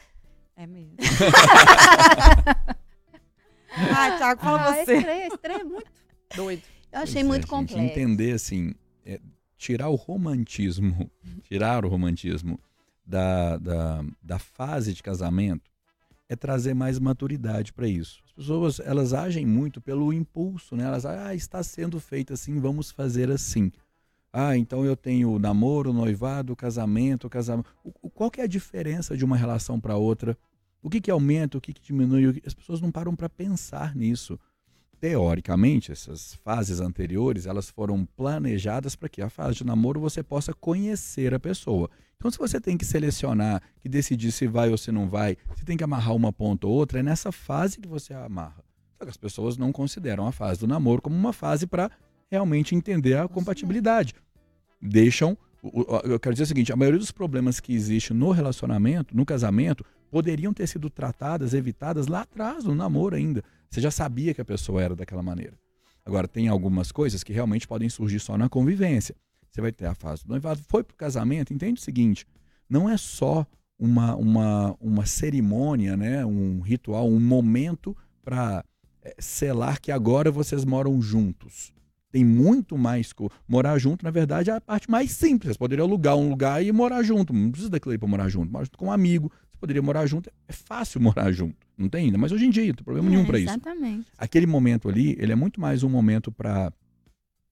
É mesmo. [LAUGHS] ah, Thiago, fala ah, você. Esse trem é muito doido. Eu achei Pois é, muito gente, complexo. Entender, assim, é, tirar o romantismo, tirar o romantismo da, da, da fase de casamento é trazer mais maturidade para isso. As pessoas, elas agem muito pelo impulso, né? Elas, ah, está sendo feito assim, vamos fazer assim. Ah, então eu tenho namoro, noivado, casamento, casamento. O- Qual que é a diferença de uma relação para outra? O que que aumenta, o que que diminui? As pessoas não param para pensar nisso teoricamente, essas fases anteriores, elas foram planejadas para que a fase de namoro você possa conhecer a pessoa. Então, se você tem que selecionar, que decidir se vai ou se não vai, se tem que amarrar uma ponta ou outra, é nessa fase que você amarra. Só que as pessoas não consideram a fase do namoro como uma fase para realmente entender a compatibilidade. Deixam. Eu quero dizer o seguinte: a maioria dos problemas que existe no relacionamento, no casamento, poderiam ter sido tratadas, evitadas lá atrás, no namoro ainda. Você já sabia que a pessoa era daquela maneira. Agora, tem algumas coisas que realmente podem surgir só na convivência. Você vai ter a fase do noivado. Foi pro casamento, entende o seguinte: não é só uma, uma, uma cerimônia, né? um ritual, um momento para selar que agora vocês moram juntos. Tem muito mais. co- Morar junto, na verdade, é a parte mais simples. Você poderia alugar um lugar e morar junto. Não precisa daquilo aí para morar junto. Mora junto com um amigo. Poderia morar junto. É fácil [LAUGHS] morar junto. Não tem ainda, mas hoje em dia, não tem problema nenhum É, para isso Exatamente. aquele momento ali, ele é muito mais um momento para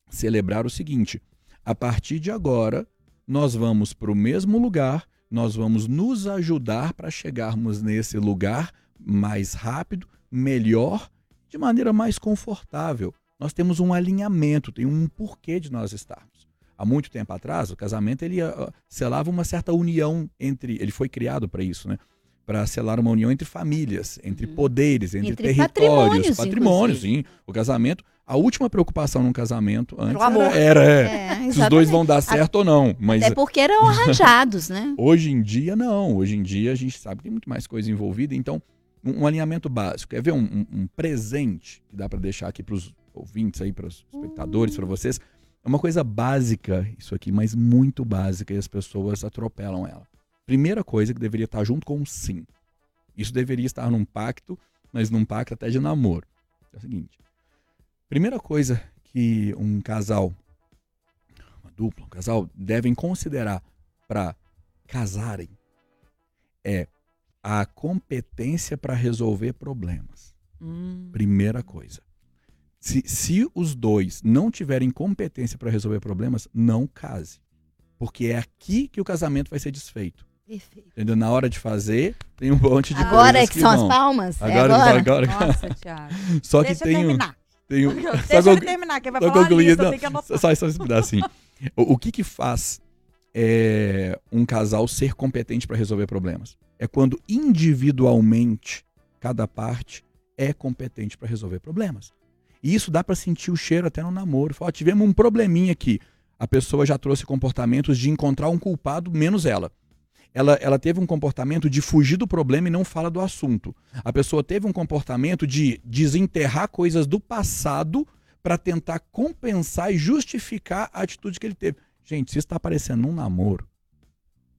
celebrar o seguinte: a partir de agora, nós vamos para o mesmo lugar, nós vamos nos ajudar para chegarmos nesse lugar mais rápido, melhor, de maneira mais confortável. Nós temos um alinhamento, tem um porquê de nós estarmos. Há muito tempo atrás, o casamento ele ah, selava uma certa união entre, ele foi criado para isso, né? Para selar uma união entre famílias, entre poderes, entre, Entre territórios, patrimônios, sim. O casamento, a última preocupação num casamento antes era, era, é, É, se os dois vão dar certo ou não. Mas Até porque eram [LAUGHS] arranjados, né? Hoje em dia, não. Hoje em dia, a gente sabe que tem muito mais coisa envolvida. Então, um, um alinhamento básico. Quer ver um, um- um presente que dá para deixar aqui para os ouvintes aí, para os espectadores, para vocês? É uma coisa básica, isso aqui, mas muito básica, e as pessoas atropelam ela. Primeira coisa que deveria estar junto com um sim. Isso deveria estar num pacto, mas num pacto até de namoro. É o seguinte. Primeira coisa que um casal, uma dupla, um casal, devem considerar para casarem é a competência para resolver problemas. Hum. Primeira coisa. Se, se os dois não tiverem competência para resolver problemas, não case. Porque é aqui que o casamento vai ser desfeito. Perfeito. Entendeu? Na hora de fazer, tem um monte de Agora coisas é que são vão. as palmas? É Agora, agora? agora, Nossa, [LAUGHS] Thiago. Só que Deixa eu tem um, terminar. tem um, [LAUGHS] Deixa só ele conclu- terminar, que vai falar a concluir, lista, não. que anotar. só, só esse pedacinho. O, o que que faz é, um casal ser competente para resolver problemas? É quando individualmente cada parte é competente para resolver problemas. E isso dá para sentir o cheiro até no namoro. Fala, tivemos um probleminha aqui. A pessoa já trouxe comportamentos de encontrar um culpado menos ela. Ela, ela teve um comportamento de fugir do problema e não fala do assunto. A pessoa teve um comportamento de desenterrar coisas do passado para tentar compensar e justificar a atitude que ele teve. Gente, se isso está aparecendo num namoro,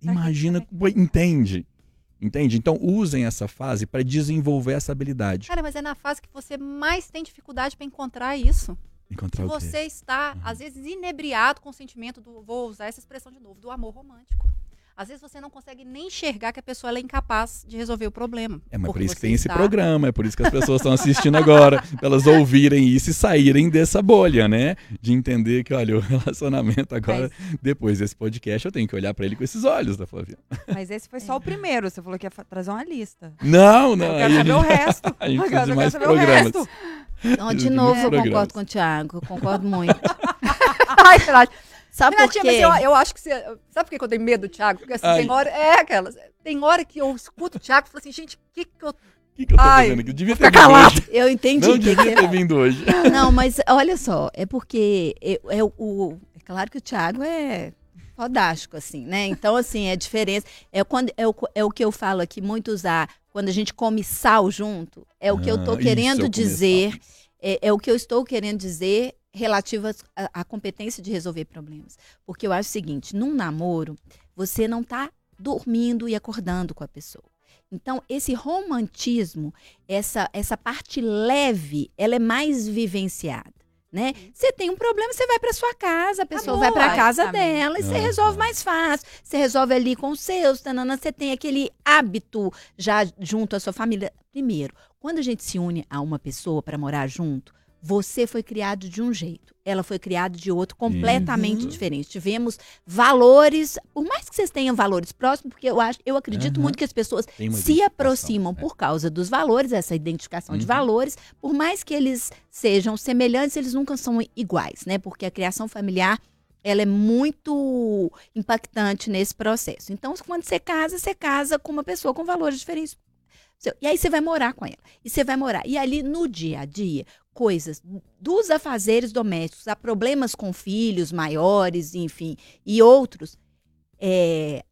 imagina, entende? Entende? Então usem essa fase para desenvolver essa habilidade. Cara, mas é na fase que você mais tem dificuldade para encontrar isso. Encontrar Se o quê? você está, Uhum. às vezes, inebriado com o sentimento do. Vou usar essa expressão de novo, do amor romântico. Às vezes você não consegue nem enxergar que a pessoa ela é incapaz de resolver o problema. É, mas por isso que tem esse está- programa, é por isso que as pessoas estão assistindo agora, [LAUGHS] pra elas ouvirem isso e saírem dessa bolha, né? De entender que, olha, o relacionamento agora, depois desse podcast, eu tenho que olhar pra ele com esses olhos, da Flavinha. Mas esse foi só o primeiro. Você falou que ia trazer uma lista. Não, não. eu quero [LAUGHS] saber o resto. a gente Eu quero saber o programas. resto. Não, de novo, eu concordo com o Thiago. Eu concordo muito. [LAUGHS] Ai, verdade. Sabe por quê? mas eu, eu acho que você. Sabe por que eu tenho medo do Thiago? Porque assim, Ai. tem hora. É aquelas. Tem hora que eu escuto o Thiago e falo assim, gente, o que, que eu. O que, que eu tô Ai, fazendo aqui? Eu devia ter ficar vindo calado. hoje. Eu entendi. Não que devia ter vindo hoje. Não, [LAUGHS] mas olha só, é porque é, é o- o, é claro que o Thiago é fodástico, assim, né? Então, assim, é a diferença. É, quando, é, o, é o que eu falo aqui, muito usar, quando a gente come sal junto, é o que eu Ah, tô isso, querendo eu dizer, é, é o que eu estou querendo dizer relativo às- à, à competência de resolver problemas. Porque eu acho o seguinte, num namoro, você não tá dormindo e acordando com a pessoa. Então, esse romantismo, essa, essa parte leve, ela é mais vivenciada. Né? Você tem um problema, você vai para sua casa, a pessoa vai para casa Exatamente. dela e você resolve mais fácil. Você resolve ali com os seus, tanana, você tem aquele hábito já junto à sua família. Primeiro, quando a gente se une a uma pessoa para morar junto, você foi criado de um jeito, ela foi criada de outro, completamente Isso. diferente. Tivemos valores, por mais que vocês tenham valores próximos, porque eu acho, eu acredito Aham. muito que as pessoas se aproximam é. por causa dos valores, essa identificação de Uhum. valores, por mais que eles sejam semelhantes, eles nunca são iguais, né? Porque a criação familiar ela é muito impactante nesse processo. Então, quando você casa, você casa com uma pessoa com valores diferentes. E aí você vai morar com ela. E você vai morar. E ali no dia a dia, coisas dos afazeres domésticos, há problemas com filhos maiores, enfim, e outros, é,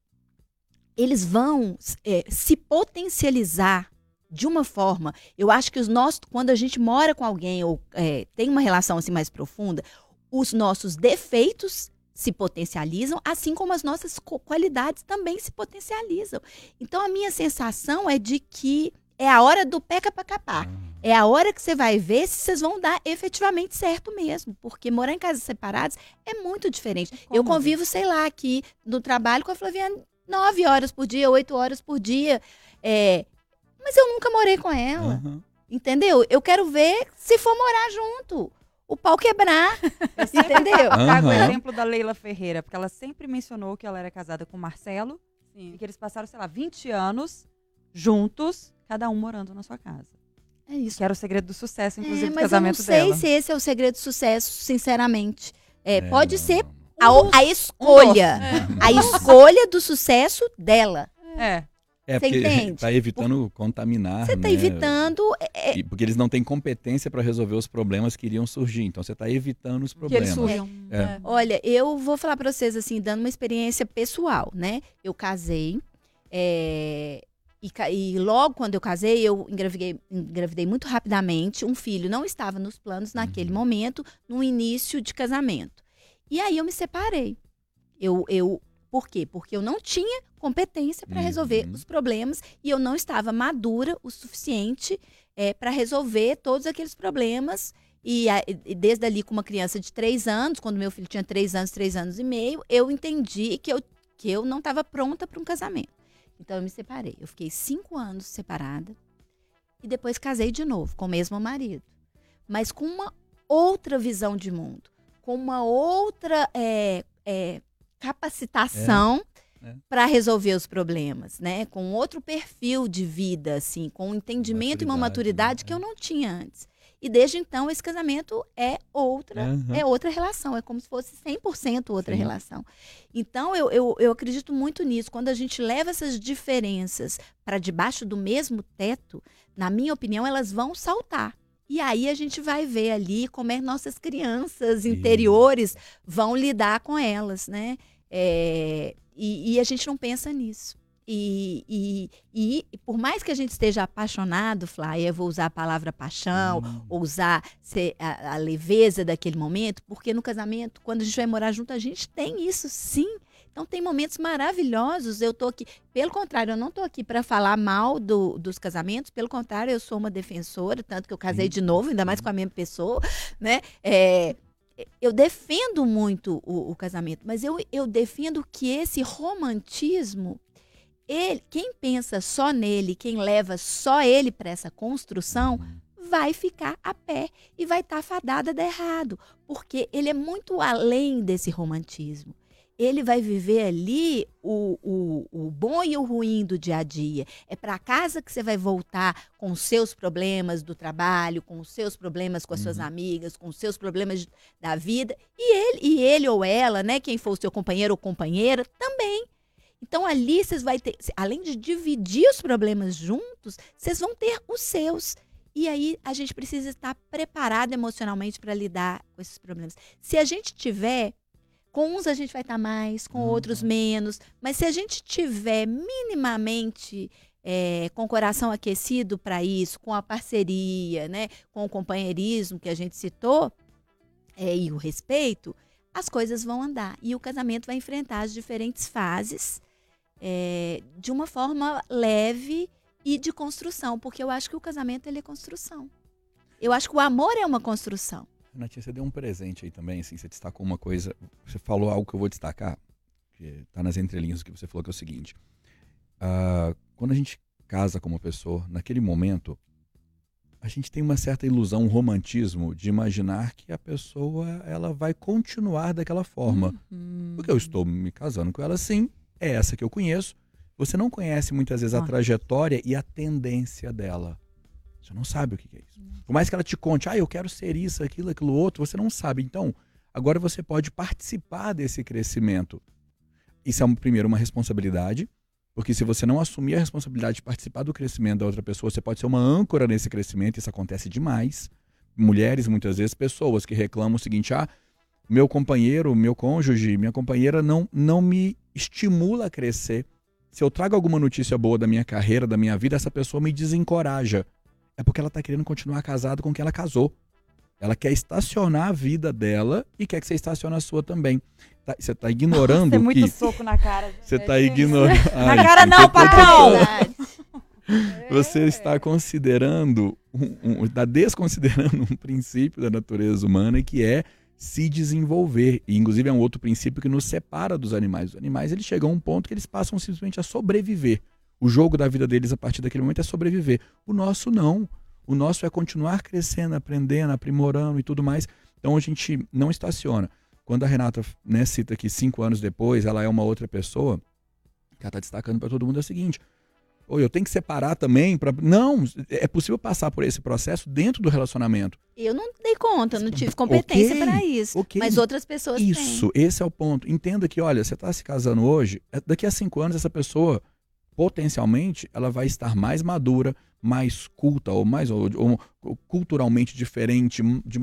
eles vão é, se potencializar de uma forma. Eu acho que os nossos, quando a gente mora com alguém ou é, tem uma relação assim mais profunda, os nossos defeitos se potencializam, assim como as nossas qualidades também se potencializam. Então a minha sensação é de que é a hora do peca para capar. É a hora que você vai ver se vocês vão dar efetivamente certo mesmo. Porque morar em casas separadas é muito diferente. Eu cômodo. convivo, sei lá, aqui no trabalho com a Flaviana nove horas por dia, oito horas por dia. É, mas eu nunca morei com ela. Aham. Entendeu? Eu quero ver se for morar junto. O pau quebrar. [LAUGHS] entendeu? Trago o exemplo da Leila Ferreira, porque ela sempre mencionou que ela era casada com o Marcelo e Sim. que eles passaram, sei lá, 20 anos juntos, cada um morando na sua casa. É isso. Que era o segredo do sucesso, inclusive, É, do mas eu não casamento sei dela. se esse é o segredo do sucesso, sinceramente. É, É, pode não, ser não, não. a, a escolha. Uhum. [LAUGHS] A escolha do sucesso dela. É. É Você porque entende? tá evitando contaminar, Você está né? evitando. é, é, E- Porque eles não têm competência para resolver os problemas que iriam surgir. Então você está evitando os Que eles problemas. surjam. É. Olha, eu vou falar para vocês assim, dando uma experiência pessoal, né? Eu casei, é, e, e logo quando eu casei, eu engravidei, engravidei muito rapidamente. Um filho não estava nos planos naquele Uhum. momento, no início de casamento. E aí eu me separei. Eu, eu, por quê? Porque eu não tinha competência para resolver Uhum. os problemas e eu não estava madura o suficiente para resolver todos aqueles problemas e, a- e desde ali, com uma criança de três anos, quando meu filho tinha três anos, três anos e meio, eu entendi que eu, que eu não estava pronta para um casamento. Então, eu me separei. Eu fiquei cinco anos separada e depois casei de novo com o mesmo marido. Mas com uma outra visão de mundo, com uma outra é, é, capacitação É, é. para resolver os problemas, né? Com outro perfil de vida, assim, com um entendimento e uma Maturidade, maturidade né? que eu não tinha antes. E desde então esse casamento é outra, Aham. é outra relação, é como se fosse 100% outra Sim. relação. Então eu, eu, eu acredito muito nisso. Quando a gente leva essas diferenças para debaixo do mesmo teto, na minha opinião, elas vão saltar. E aí a gente vai ver ali como é nossas crianças interiores vão lidar com elas, né? É, e, e a gente não pensa nisso. E, e, e- por mais que a gente esteja apaixonado, Flávia, eu vou usar a palavra paixão, Hum. ou usar a, a leveza daquele momento, porque no casamento, quando a gente vai morar junto, a gente tem isso sim. Então tem momentos maravilhosos. Eu tô aqui, pelo contrário, eu não tô aqui para falar mal do- dos casamentos. Pelo contrário, eu sou uma defensora, tanto que eu casei de novo, ainda mais com a mesma pessoa, né? É, eu defendo muito o, o casamento, mas eu, eu defendo que esse romantismo, ele, quem pensa só nele, quem leva só ele para essa construção, vai ficar a pé e vai estar fadada de errado, porque ele é muito além desse romantismo. ele vai viver ali o, o, o bom e o ruim do dia a dia. É para casa que você vai voltar com os seus problemas do trabalho, com os seus problemas com as suas Uhum. amigas, com os seus problemas da vida. E ele, e ele ou ela, né, quem for o seu companheiro ou companheira, também. Então ali vocês vai ter, além de dividir os problemas juntos, vocês vão ter os seus. E aí a gente precisa estar preparado emocionalmente para lidar com esses problemas. Se a gente tiver, com uns a gente vai estar mais, com outros menos, mas se a gente tiver minimamente é, com o coração aquecido para isso, com a parceria, né, com o companheirismo que a gente citou é, e o respeito, as coisas vão andar e o casamento vai enfrentar as diferentes fases é, de uma forma leve e de construção, porque eu acho que o casamento ele é construção. Eu acho que o amor é uma construção. Renatinha, você deu um presente aí também, assim, você destacou uma coisa, você falou algo que eu vou destacar, que tá nas entrelinhas do que você falou, que é o seguinte, ah, quando a gente casa com uma pessoa, naquele momento, a gente tem uma certa ilusão, um romantismo de imaginar que a pessoa, ela vai continuar daquela forma. Uhum. Porque eu estou me casando com ela sim, é essa que eu conheço. Você não conhece muitas vezes a Ah. trajetória e a tendência dela. Você não sabe o que é isso. Por mais que ela te conte, ah, eu quero ser isso, aquilo, aquilo outro, você não sabe. Então, agora você pode participar desse crescimento. Isso é, um- primeiro, uma responsabilidade, porque se você não assumir a responsabilidade de participar do crescimento da outra pessoa, você pode ser uma âncora nesse crescimento, isso acontece demais. Mulheres, muitas vezes, pessoas que reclamam o seguinte, ah, meu companheiro, meu cônjuge, minha companheira não, não me estimula a crescer. Se eu trago alguma notícia boa da minha carreira, da minha vida, essa pessoa me desencoraja. É porque ela está querendo continuar casada com quem ela casou. Ela quer estacionar a vida dela e quer que você estacione a sua também. Tá- você está ignorando Tem muito que. soco na cara. Você está ignorando. [LAUGHS] Na cara não, patrão! [LAUGHS] Você está considerando, um, um, está desconsiderando [LAUGHS] um princípio da natureza humana que é se desenvolver. E, inclusive, é um outro princípio que nos separa dos animais. Os animais eles chegam a um ponto que eles passam simplesmente a sobreviver. O jogo da vida deles a partir daquele momento é sobreviver. O nosso não. O nosso é continuar crescendo, aprendendo, aprimorando e tudo mais. Então a gente não estaciona. Quando a Renata né, cita que cinco anos depois ela é uma outra pessoa, que ela está destacando para todo mundo é o seguinte: ou eu tenho que separar também para não é possível passar por esse processo dentro do relacionamento. Eu não dei conta, não tive competência Ok, para isso. ok. Mas outras pessoas Isso, esse é o ponto. Entenda que, olha, você está se casando hoje, é- daqui a cinco anos essa pessoa potencialmente ela vai estar mais madura, mais culta ou mais ou, ou culturalmente diferente, de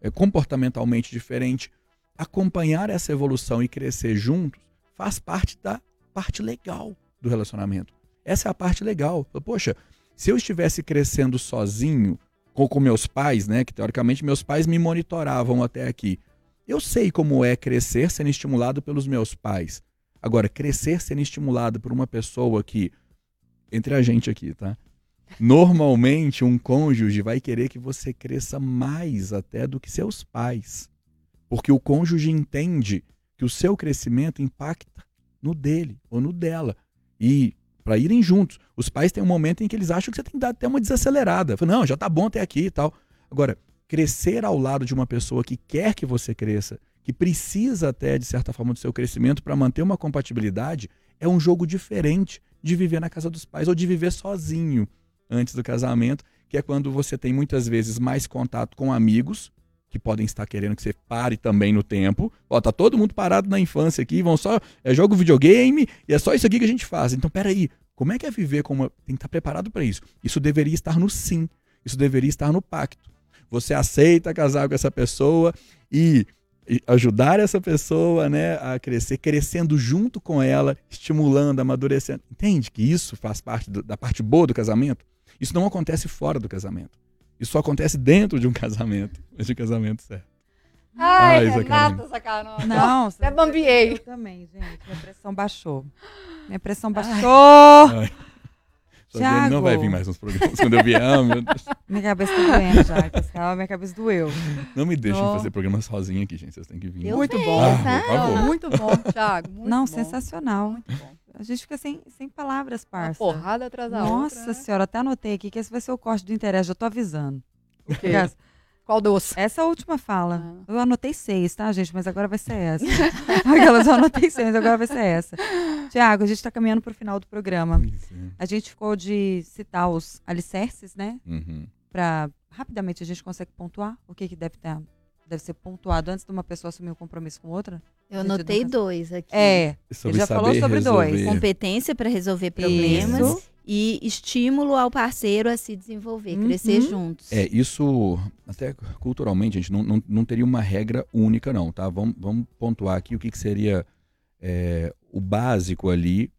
é, comportamentalmente diferente. Acompanhar essa evolução e crescer juntos faz parte da parte legal do relacionamento. Essa é a parte legal. Poxa, se eu estivesse crescendo sozinho com, com meus pais, né, que teoricamente meus pais me monitoravam até aqui, eu sei como é crescer sendo estimulado pelos meus pais. Agora, crescer sendo estimulado por uma pessoa que, entre a gente aqui, tá? Normalmente, um cônjuge vai querer que você cresça mais até do que seus pais. Porque o cônjuge entende que o seu crescimento impacta no dele ou no dela. E para irem juntos. Os pais têm um momento em que eles acham que você tem que dar até uma desacelerada. Fala, Não, já tá bom até aqui e tal. Agora, crescer ao lado de uma pessoa que quer que você cresça, que precisa até, de certa forma, do seu crescimento para manter uma compatibilidade, é um jogo diferente de viver na casa dos pais ou de viver sozinho antes do casamento, que é quando você tem muitas vezes mais contato com amigos, que podem estar querendo que você pare também no tempo. Ó, tá todo mundo parado na infância aqui, vão só. É jogo videogame e é só isso aqui que a gente faz. Então, peraí, como é que é viver com uma. Tem que estar preparado para isso. Isso deveria estar no sim. Isso deveria estar no pacto. Você aceita casar com essa pessoa e ajudar essa pessoa né, a crescer, crescendo junto com ela, estimulando, amadurecendo. Entende que isso faz parte do- da parte boa do casamento? Isso não acontece fora do casamento. Isso só acontece dentro de um casamento, mas de um casamento certo. Ai, Ai, Renata, sacanagem. Não, Até bambiei. Eu também, gente. Minha pressão baixou. Minha pressão baixou. Ai. Só que ele não vai vir mais nos programas quando eu vier. Ah, meu Deus. Minha cabeça tá doendo já. minha cabeça doeu. Não me deixem fazer programa sozinho aqui, gente. Vocês têm que vir. Eu Muito venho, bom. Ah, tá? Muito bom, Thiago. Muito Não, bom. sensacional. Muito bom. A gente fica sem, sem palavras, Uma parça. porrada atrás da Nossa outra. né? senhora, até anotei aqui que esse vai ser o corte do interesse, já tô avisando. O quê? Aliás, Qual doce? Essa última fala. Ah. Eu anotei seis, tá, gente? Mas agora vai ser essa. [LAUGHS] Aquelas eu anotei seis, agora vai ser essa. Tiago, a gente tá caminhando pro final do programa. A gente ficou de citar os alicerces, né? Uhum. Pra rapidamente a gente consegue pontuar o que, que deve, ter, deve ser pontuado antes de uma pessoa assumir um compromisso com outra? Eu anotei do dois aqui. É. Sobre já falou sobre dois. resolver. Competência para resolver problemas Isso. e estímulo ao parceiro a se desenvolver, Uhum. crescer juntos. É, isso, até culturalmente, a gente não, não, não teria uma regra única, não, tá? Vamos, vamos pontuar aqui o que, que seria é, o básico ali,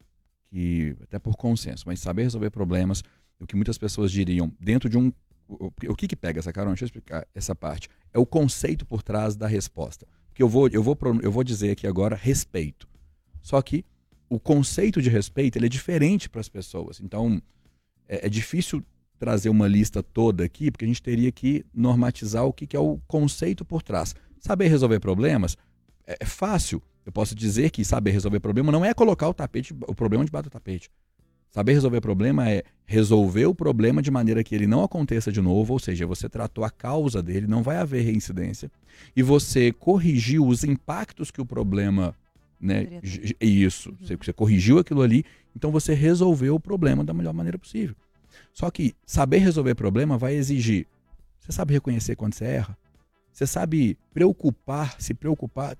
que até por consenso, mas saber resolver problemas, o que muitas pessoas diriam, dentro de um. O, que que pega essa carona? Deixa eu explicar essa parte. É o conceito por trás da resposta. Porque eu vou, eu vou, eu vou dizer aqui agora respeito. Só que o conceito de respeito ele é diferente para as pessoas. Então, é, é difícil trazer uma lista toda aqui, porque a gente teria que normatizar o que, que é o conceito por trás. Saber resolver problemas é, é fácil. Eu posso dizer que saber resolver problema não é colocar o tapete, o problema debaixo do tapete. Saber resolver problema é resolver o problema de maneira que ele não aconteça de novo, ou seja, você tratou a causa dele, não vai haver reincidência, e você corrigiu os impactos que o problema, né, isso, você, você corrigiu aquilo ali, então você resolveu o problema da melhor maneira possível. Só que saber resolver problema vai exigir. Você sabe reconhecer quando você erra? Você sabe preocupar, se preocupar.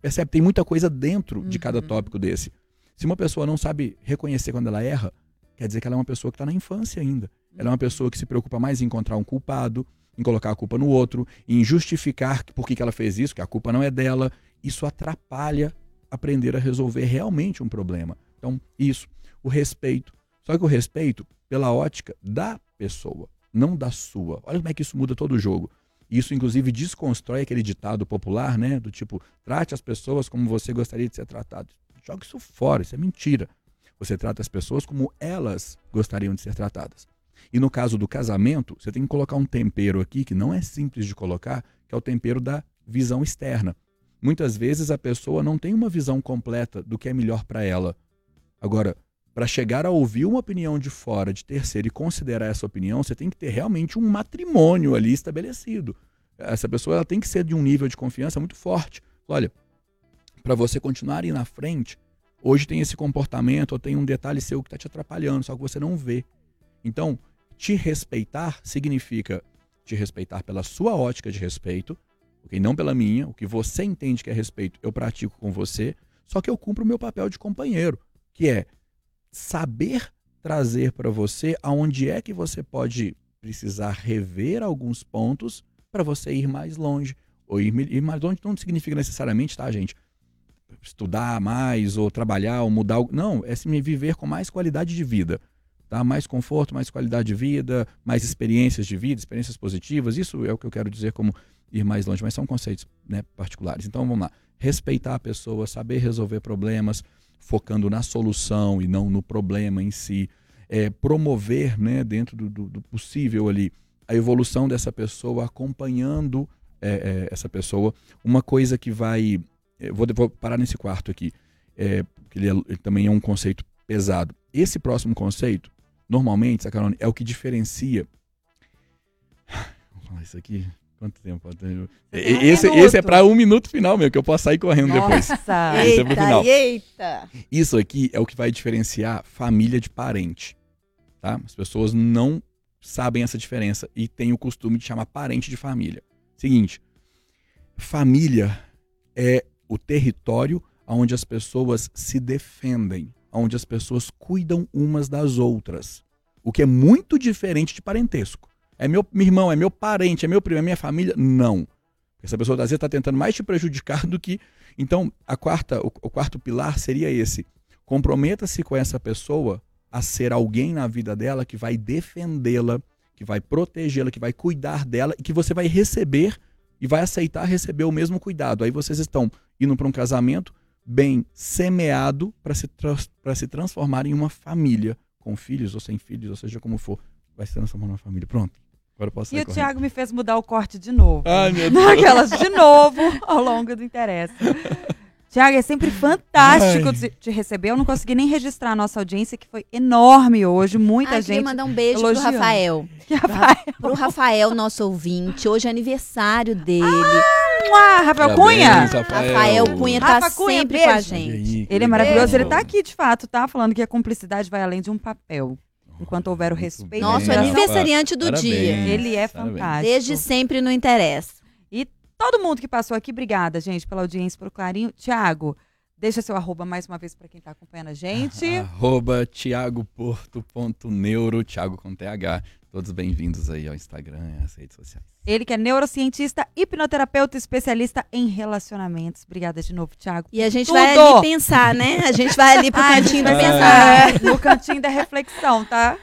Percebe? Tem muita coisa dentro de cada Uhum. tópico desse. Se uma pessoa não sabe reconhecer quando ela erra, quer dizer que ela é uma pessoa que está na infância ainda. Ela é uma pessoa que se preocupa mais em encontrar um culpado, em colocar a culpa no outro, em justificar por que, que ela fez isso, que a culpa não é dela. Isso atrapalha aprender a resolver realmente um problema. Então, isso. O respeito. Só que o respeito pela ótica da pessoa, não da sua. Olha como é que isso muda todo o jogo. Isso, inclusive, desconstrói aquele ditado popular, né? Do tipo, trate as pessoas como você gostaria de ser tratado. Joga isso fora, isso é mentira. Você trata as pessoas como elas gostariam de ser tratadas. E no caso do casamento, você tem que colocar um tempero aqui que não é simples de colocar, que é o tempero da visão externa. Muitas vezes a pessoa não tem uma visão completa do que é melhor para ela. Agora, para chegar a ouvir uma opinião de fora, de terceiro, e considerar essa opinião, você tem que ter realmente um matrimônio ali estabelecido. Essa pessoa ela tem que ser de um nível de confiança muito forte. Olha, para você continuar aí na frente, hoje tem esse comportamento, ou tem um detalhe seu que está te atrapalhando, só que você não vê. Então, te respeitar significa te respeitar pela sua ótica de respeito, ok? não pela minha. O que você entende que é respeito, eu pratico com você, só que eu cumpro o meu papel de companheiro, que é saber trazer para você aonde é que você pode precisar rever alguns pontos para você ir mais longe. Ou ir, ir mais longe não significa necessariamente, tá, gente? Estudar mais, ou trabalhar, ou mudar. Não, é se viver com mais qualidade de vida. Tá? Mais conforto, mais qualidade de vida, mais experiências de vida, experiências positivas. Isso é o que eu quero dizer como ir mais longe, mas são conceitos né, particulares. Então vamos lá. Respeitar a pessoa, saber resolver problemas, focando na solução e não no problema em si. É, promover, né, dentro do, do, do possível ali, a evolução dessa pessoa, acompanhando é, é, essa pessoa. Uma coisa que vai. Vou, vou parar nesse quarto aqui, é, que ele, é- ele também é um conceito pesado. Esse próximo conceito, normalmente, Sacarone, é o que diferencia. Vou falar isso aqui. Quanto tempo? tem um Esse, minuto. esse é para um minuto final mesmo, que eu posso sair correndo depois. Nossa! [LAUGHS] Esse é pro final. eita! Isso aqui é o que vai diferenciar família de parente. Tá? As pessoas não sabem essa diferença e têm o costume de chamar parente de família. Seguinte, família é o território onde as pessoas se defendem, onde as pessoas cuidam umas das outras. O que é muito diferente de parentesco. É meu, meu irmão, é meu parente, é meu primo, é minha família? Não. Essa pessoa às vezes está tentando mais te prejudicar [LAUGHS] do que. Então, a quarta, o, o quarto pilar seria esse. Comprometa-se com essa pessoa a ser alguém na vida dela que vai defendê-la, que vai protegê-la, que vai cuidar dela e que você vai receber e vai aceitar receber o mesmo cuidado. Aí vocês estão indo para um casamento bem semeado para se, pra se transformar em uma família, com filhos ou sem filhos, ou seja como for, vai se transformar numa família. Pronto. Agora eu posso E sair o correndo. Thiago me fez mudar o corte de novo. Ai, meu [LAUGHS] Deus. Aquelas de novo ao longo do interessa. Tiago, é sempre fantástico Ai. te, te receber. Eu não consegui nem registrar a nossa audiência, que foi enorme hoje. Muita Ah, queria gente. mandar um beijo elogiando. pro Rafael. [LAUGHS] Que Rafael. Pro Rafael, nosso ouvinte. Hoje é aniversário dele. Ah, Rafael Cunha? Rafael Cunha tá Rafa Cunha, sempre beijo. com a gente. Ele é maravilhoso. Ele tá aqui, de fato, tá? Falando que a cumplicidade vai além de um papel. Enquanto houver o respeito. bem, Nosso Rafa. aniversariante do Parabéns, dia. Ele é parabéns. fantástico. Desde sempre não interessa. Todo mundo que passou aqui, obrigada, gente, pela audiência, pelo carinho. Tiago, deixa seu arroba mais uma vez para quem tá acompanhando a gente. [LAUGHS] Arroba tiagoporto.neuro, Thiago com TH. Todos bem-vindos aí ao Instagram e às redes sociais. Ele que é neurocientista, hipnoterapeuta, especialista em relacionamentos. Obrigada de novo, Tiago. E a gente Tudo. vai ali pensar, né? A gente vai ali pro Ah, cantinho vai pensar. é, no cantinho da reflexão, tá?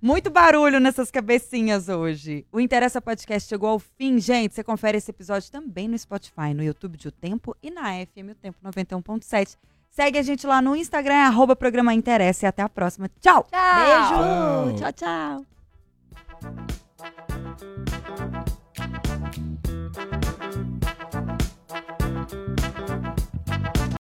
Muito barulho nessas cabecinhas hoje. O Interessa Podcast chegou ao fim, gente. Você confere esse episódio também no Spotify, no YouTube de O Tempo e na FM O Tempo 91.7. Segue a gente lá no Instagram, é arroba programa Interessa. E até a próxima. Tchau! Beijo. Tchau. Tchau, tchau. Thank you.